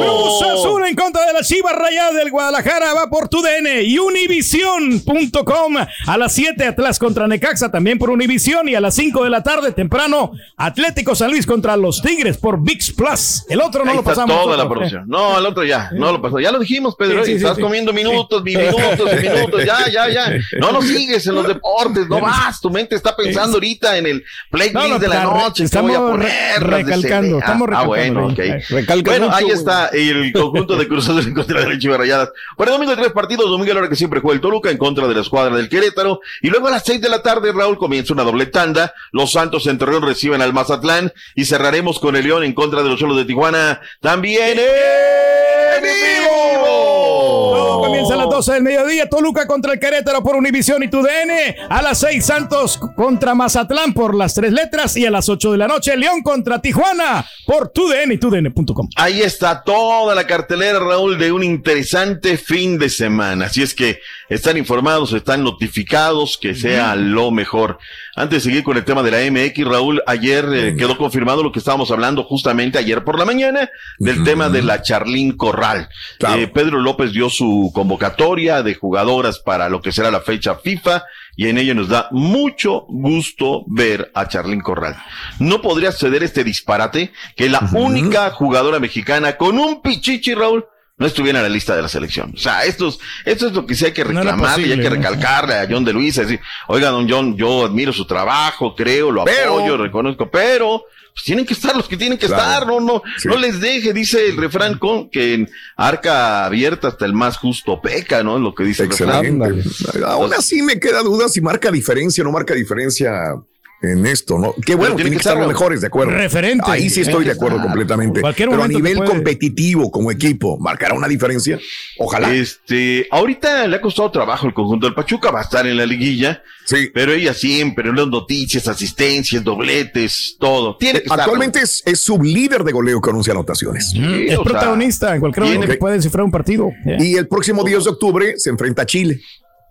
Cruz Azul en contra de las Chivas Rayadas del Guadalajara va por tu DN y Univision.com a las 7 Atlas contra Necaxa también por Univision y a las 5 de la tarde temprano Atlético San Luis contra los Tigres por VIX Plus. El otro no Ahí lo está pasamos. toda la producción. No, el otro ya, no lo pasó. Ya lo dijimos, Pedro. Sí, Estás sí. comiendo minutos, minutos, minutos. Ya, ya, ya. No nos sigues en los deportes, no vas. Tu mente está pensando ahorita en el playlist No, de la noche. estamos voy a poner, recalcando, estamos Ah, Ah, bueno, ok. recalcando. Recalca Bueno, ahí está el conjunto de Cruz Azul en contra de las Chivas Rayadas. Para el domingo tres partidos, domingo a la hora que siempre juega el Toluca en contra de la escuadra del Querétaro. Y luego a las seis de la tarde, Raúl, comienza una doble tanda. Los Santos en Torreón reciben al Mazatlán. Y cerraremos con el León en contra de los Cholos de Tijuana. También. Comienza a las 12 del mediodía. Toluca contra el Querétaro por Univisión y TUDN. A las 6 Santos contra Mazatlán por las tres letras. Y a las 8 de la noche León contra Tijuana por TUDN y TUDN.com. Ahí está toda la cartelera, Raúl, de un interesante fin de semana. Así es que están informados, están notificados, que sea lo mejor. Antes de seguir con el tema de la MX, Raúl, ayer eh, quedó confirmado lo que estábamos hablando justamente ayer por la mañana, del tema de la Charlín Corral. Eh, Pedro López dio su convocatoria de jugadoras para lo que será la fecha FIFA y en ello nos da mucho gusto ver a Charlín Corral. No podría ceder este disparate que la única jugadora mexicana con un pichichi, Raúl, no estuviera en la lista de la selección. O sea, esto es, esto es lo que sí hay que No reclamarle y hay que ¿no? recalcarle a John de Luisa, decir, oiga, don John, yo admiro su trabajo, creo, lo Pero- apoyo, reconozco, pero pues tienen que estar los que tienen que Claro. estar, no, no, Sí. no les deje, dice el refrán con que en arca abierta hasta el más justo peca, ¿no? Es lo que dice el refrán. Excelente. Aún así me queda duda si marca diferencia o no marca diferencia en esto, ¿no? Qué bueno, tiene tienen que que estar los mejores, de acuerdo. Referente. Ahí sí estoy de acuerdo completamente. Cualquier Pero a nivel puede- competitivo, como equipo, ¿marcará una diferencia? Ojalá. Este, ahorita le ha costado trabajo el conjunto del Pachuca, va a estar en la liguilla. Sí. Pero ella siempre, las noticias, asistencias, dobletes, todo. Tiene que estar. Actualmente es, es sublíder de goleo con 11 anotaciones. Sí, Es sea, protagonista en cualquier momento tiene- que puede descifrar un partido. Y el próximo 10 de octubre se enfrenta a Chile.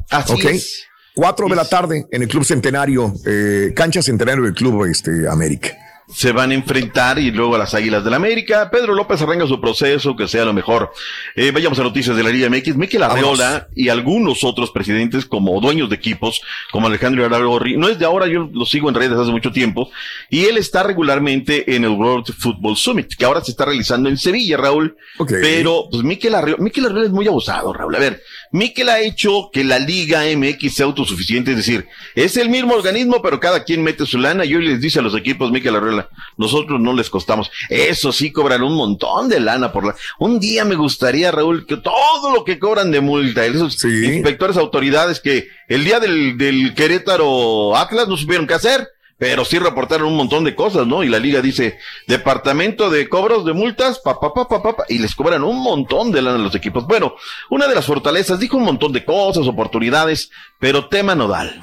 Así Ok. es. 4 de la tarde en el Club Centenario, eh, cancha Centenario del Club este, América. Se van a enfrentar y luego a las Águilas del la América. Pedro López arranca su proceso, que sea lo mejor. Eh, vayamos a noticias de la Liga MX. Miquel Arreola y algunos otros presidentes como dueños de equipos, como Alejandro Aragorri, no es de ahora, yo lo sigo en redes hace mucho tiempo, y él está regularmente en el World Football Summit, que ahora se está realizando en Sevilla, Raúl. Ok. Pero, pues Miquel Arreola, Miquel Arreola es muy abusado, Raúl. A ver, Miquel ha hecho que la Liga MX sea autosuficiente, es decir, es el mismo organismo, pero cada quien mete su lana y hoy les dice a los equipos, Miquel Arreola, nosotros no les costamos. Eso sí, cobran un montón de lana por la... Un día me gustaría, Raúl, que todo lo que cobran de multa, esos inspectores, autoridades que el día del, del Querétaro Atlas no supieron qué hacer. Pero sí reportaron un montón de cosas, ¿no? Y la liga dice, departamento de cobros de multas, pa, pa, pa, pa, pa, pa, y les cobran un montón de lana a los equipos. Bueno, una de las fortalezas, dijo un montón de cosas, oportunidades, pero tema nodal.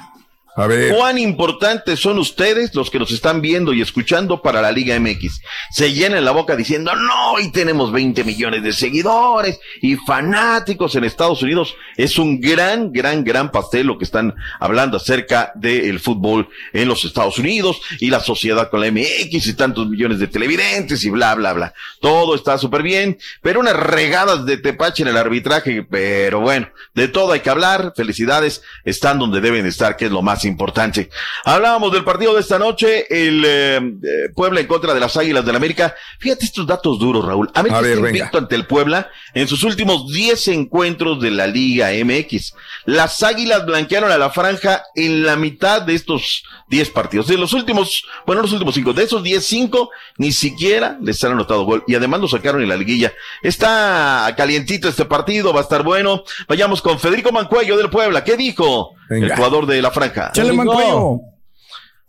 A ver. ¿Cuán importantes son ustedes los que nos están viendo y escuchando para la Liga MX? Se llenan la boca diciendo, no, y tenemos 20 millones de seguidores y fanáticos en Estados Unidos. Es un gran, gran, gran pastel lo que están hablando acerca del fútbol en los Estados Unidos y la sociedad con la MX y tantos millones de televidentes y bla, bla, bla. Todo está súper bien, pero unas regadas de tepache en el arbitraje, pero bueno, de todo hay que hablar. Felicidades, están donde deben estar, que es lo más más importante. Hablábamos del partido de esta noche, el eh, eh, Puebla en contra de las Águilas del América. Fíjate estos datos duros, Raúl. América ver, está invicto ante el Puebla en sus últimos 10 encuentros de la Liga MX. Las Águilas blanquearon a la franja en la mitad de estos 10 partidos. De los últimos, bueno, los últimos 5, de esos 10, 5, ni siquiera les han anotado gol. Y además lo sacaron en la liguilla. Está calientito este partido, va a estar bueno. Vayamos con Federico Mancuello del Puebla. ¿Qué dijo el jugador de la franja? Chale, Mancuello.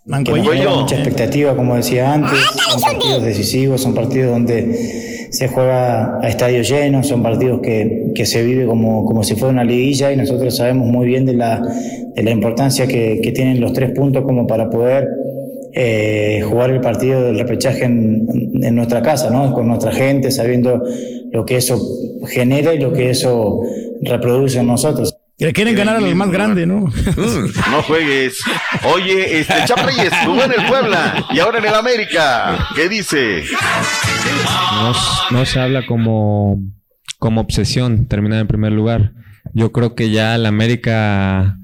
Mancuello. no tenga mucha expectativa, como decía antes. Son partidos decisivos, son partidos donde se juega a estadio lleno, son partidos que, que se vive como, como si fuera una liguilla y nosotros sabemos muy bien de la, de la importancia que, que tienen los tres puntos como para poder eh, jugar el partido del repechaje en, en nuestra casa, ¿no? con nuestra gente, sabiendo lo que eso genera y lo que eso reproduce en nosotros. Le quieren ganar al más grande, ¿no? No juegues. Oye, este Chap Reyes jugó en el Puebla y ahora en el América. ¿Qué dice? no, no se habla como, como obsesión terminar en primer lugar. Yo creo que ya el América,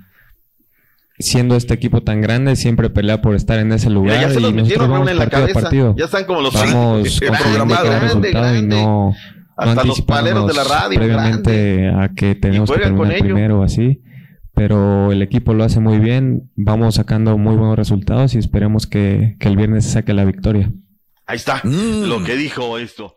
siendo este equipo tan grande, siempre pelea por estar en ese lugar. Mira, ya se los y nosotros metieron vamos en la partido cabeza. partido. Ya están como los Vamos cada Grande, resultado y no Hasta los paleros de la radio, previamente a que tenemos que terminar primero o así. Pero el equipo lo hace muy bien, vamos sacando muy buenos resultados y esperemos que, que el viernes se saque la victoria. Ahí está lo que dijo esto.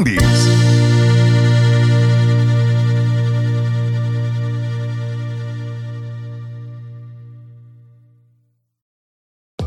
these.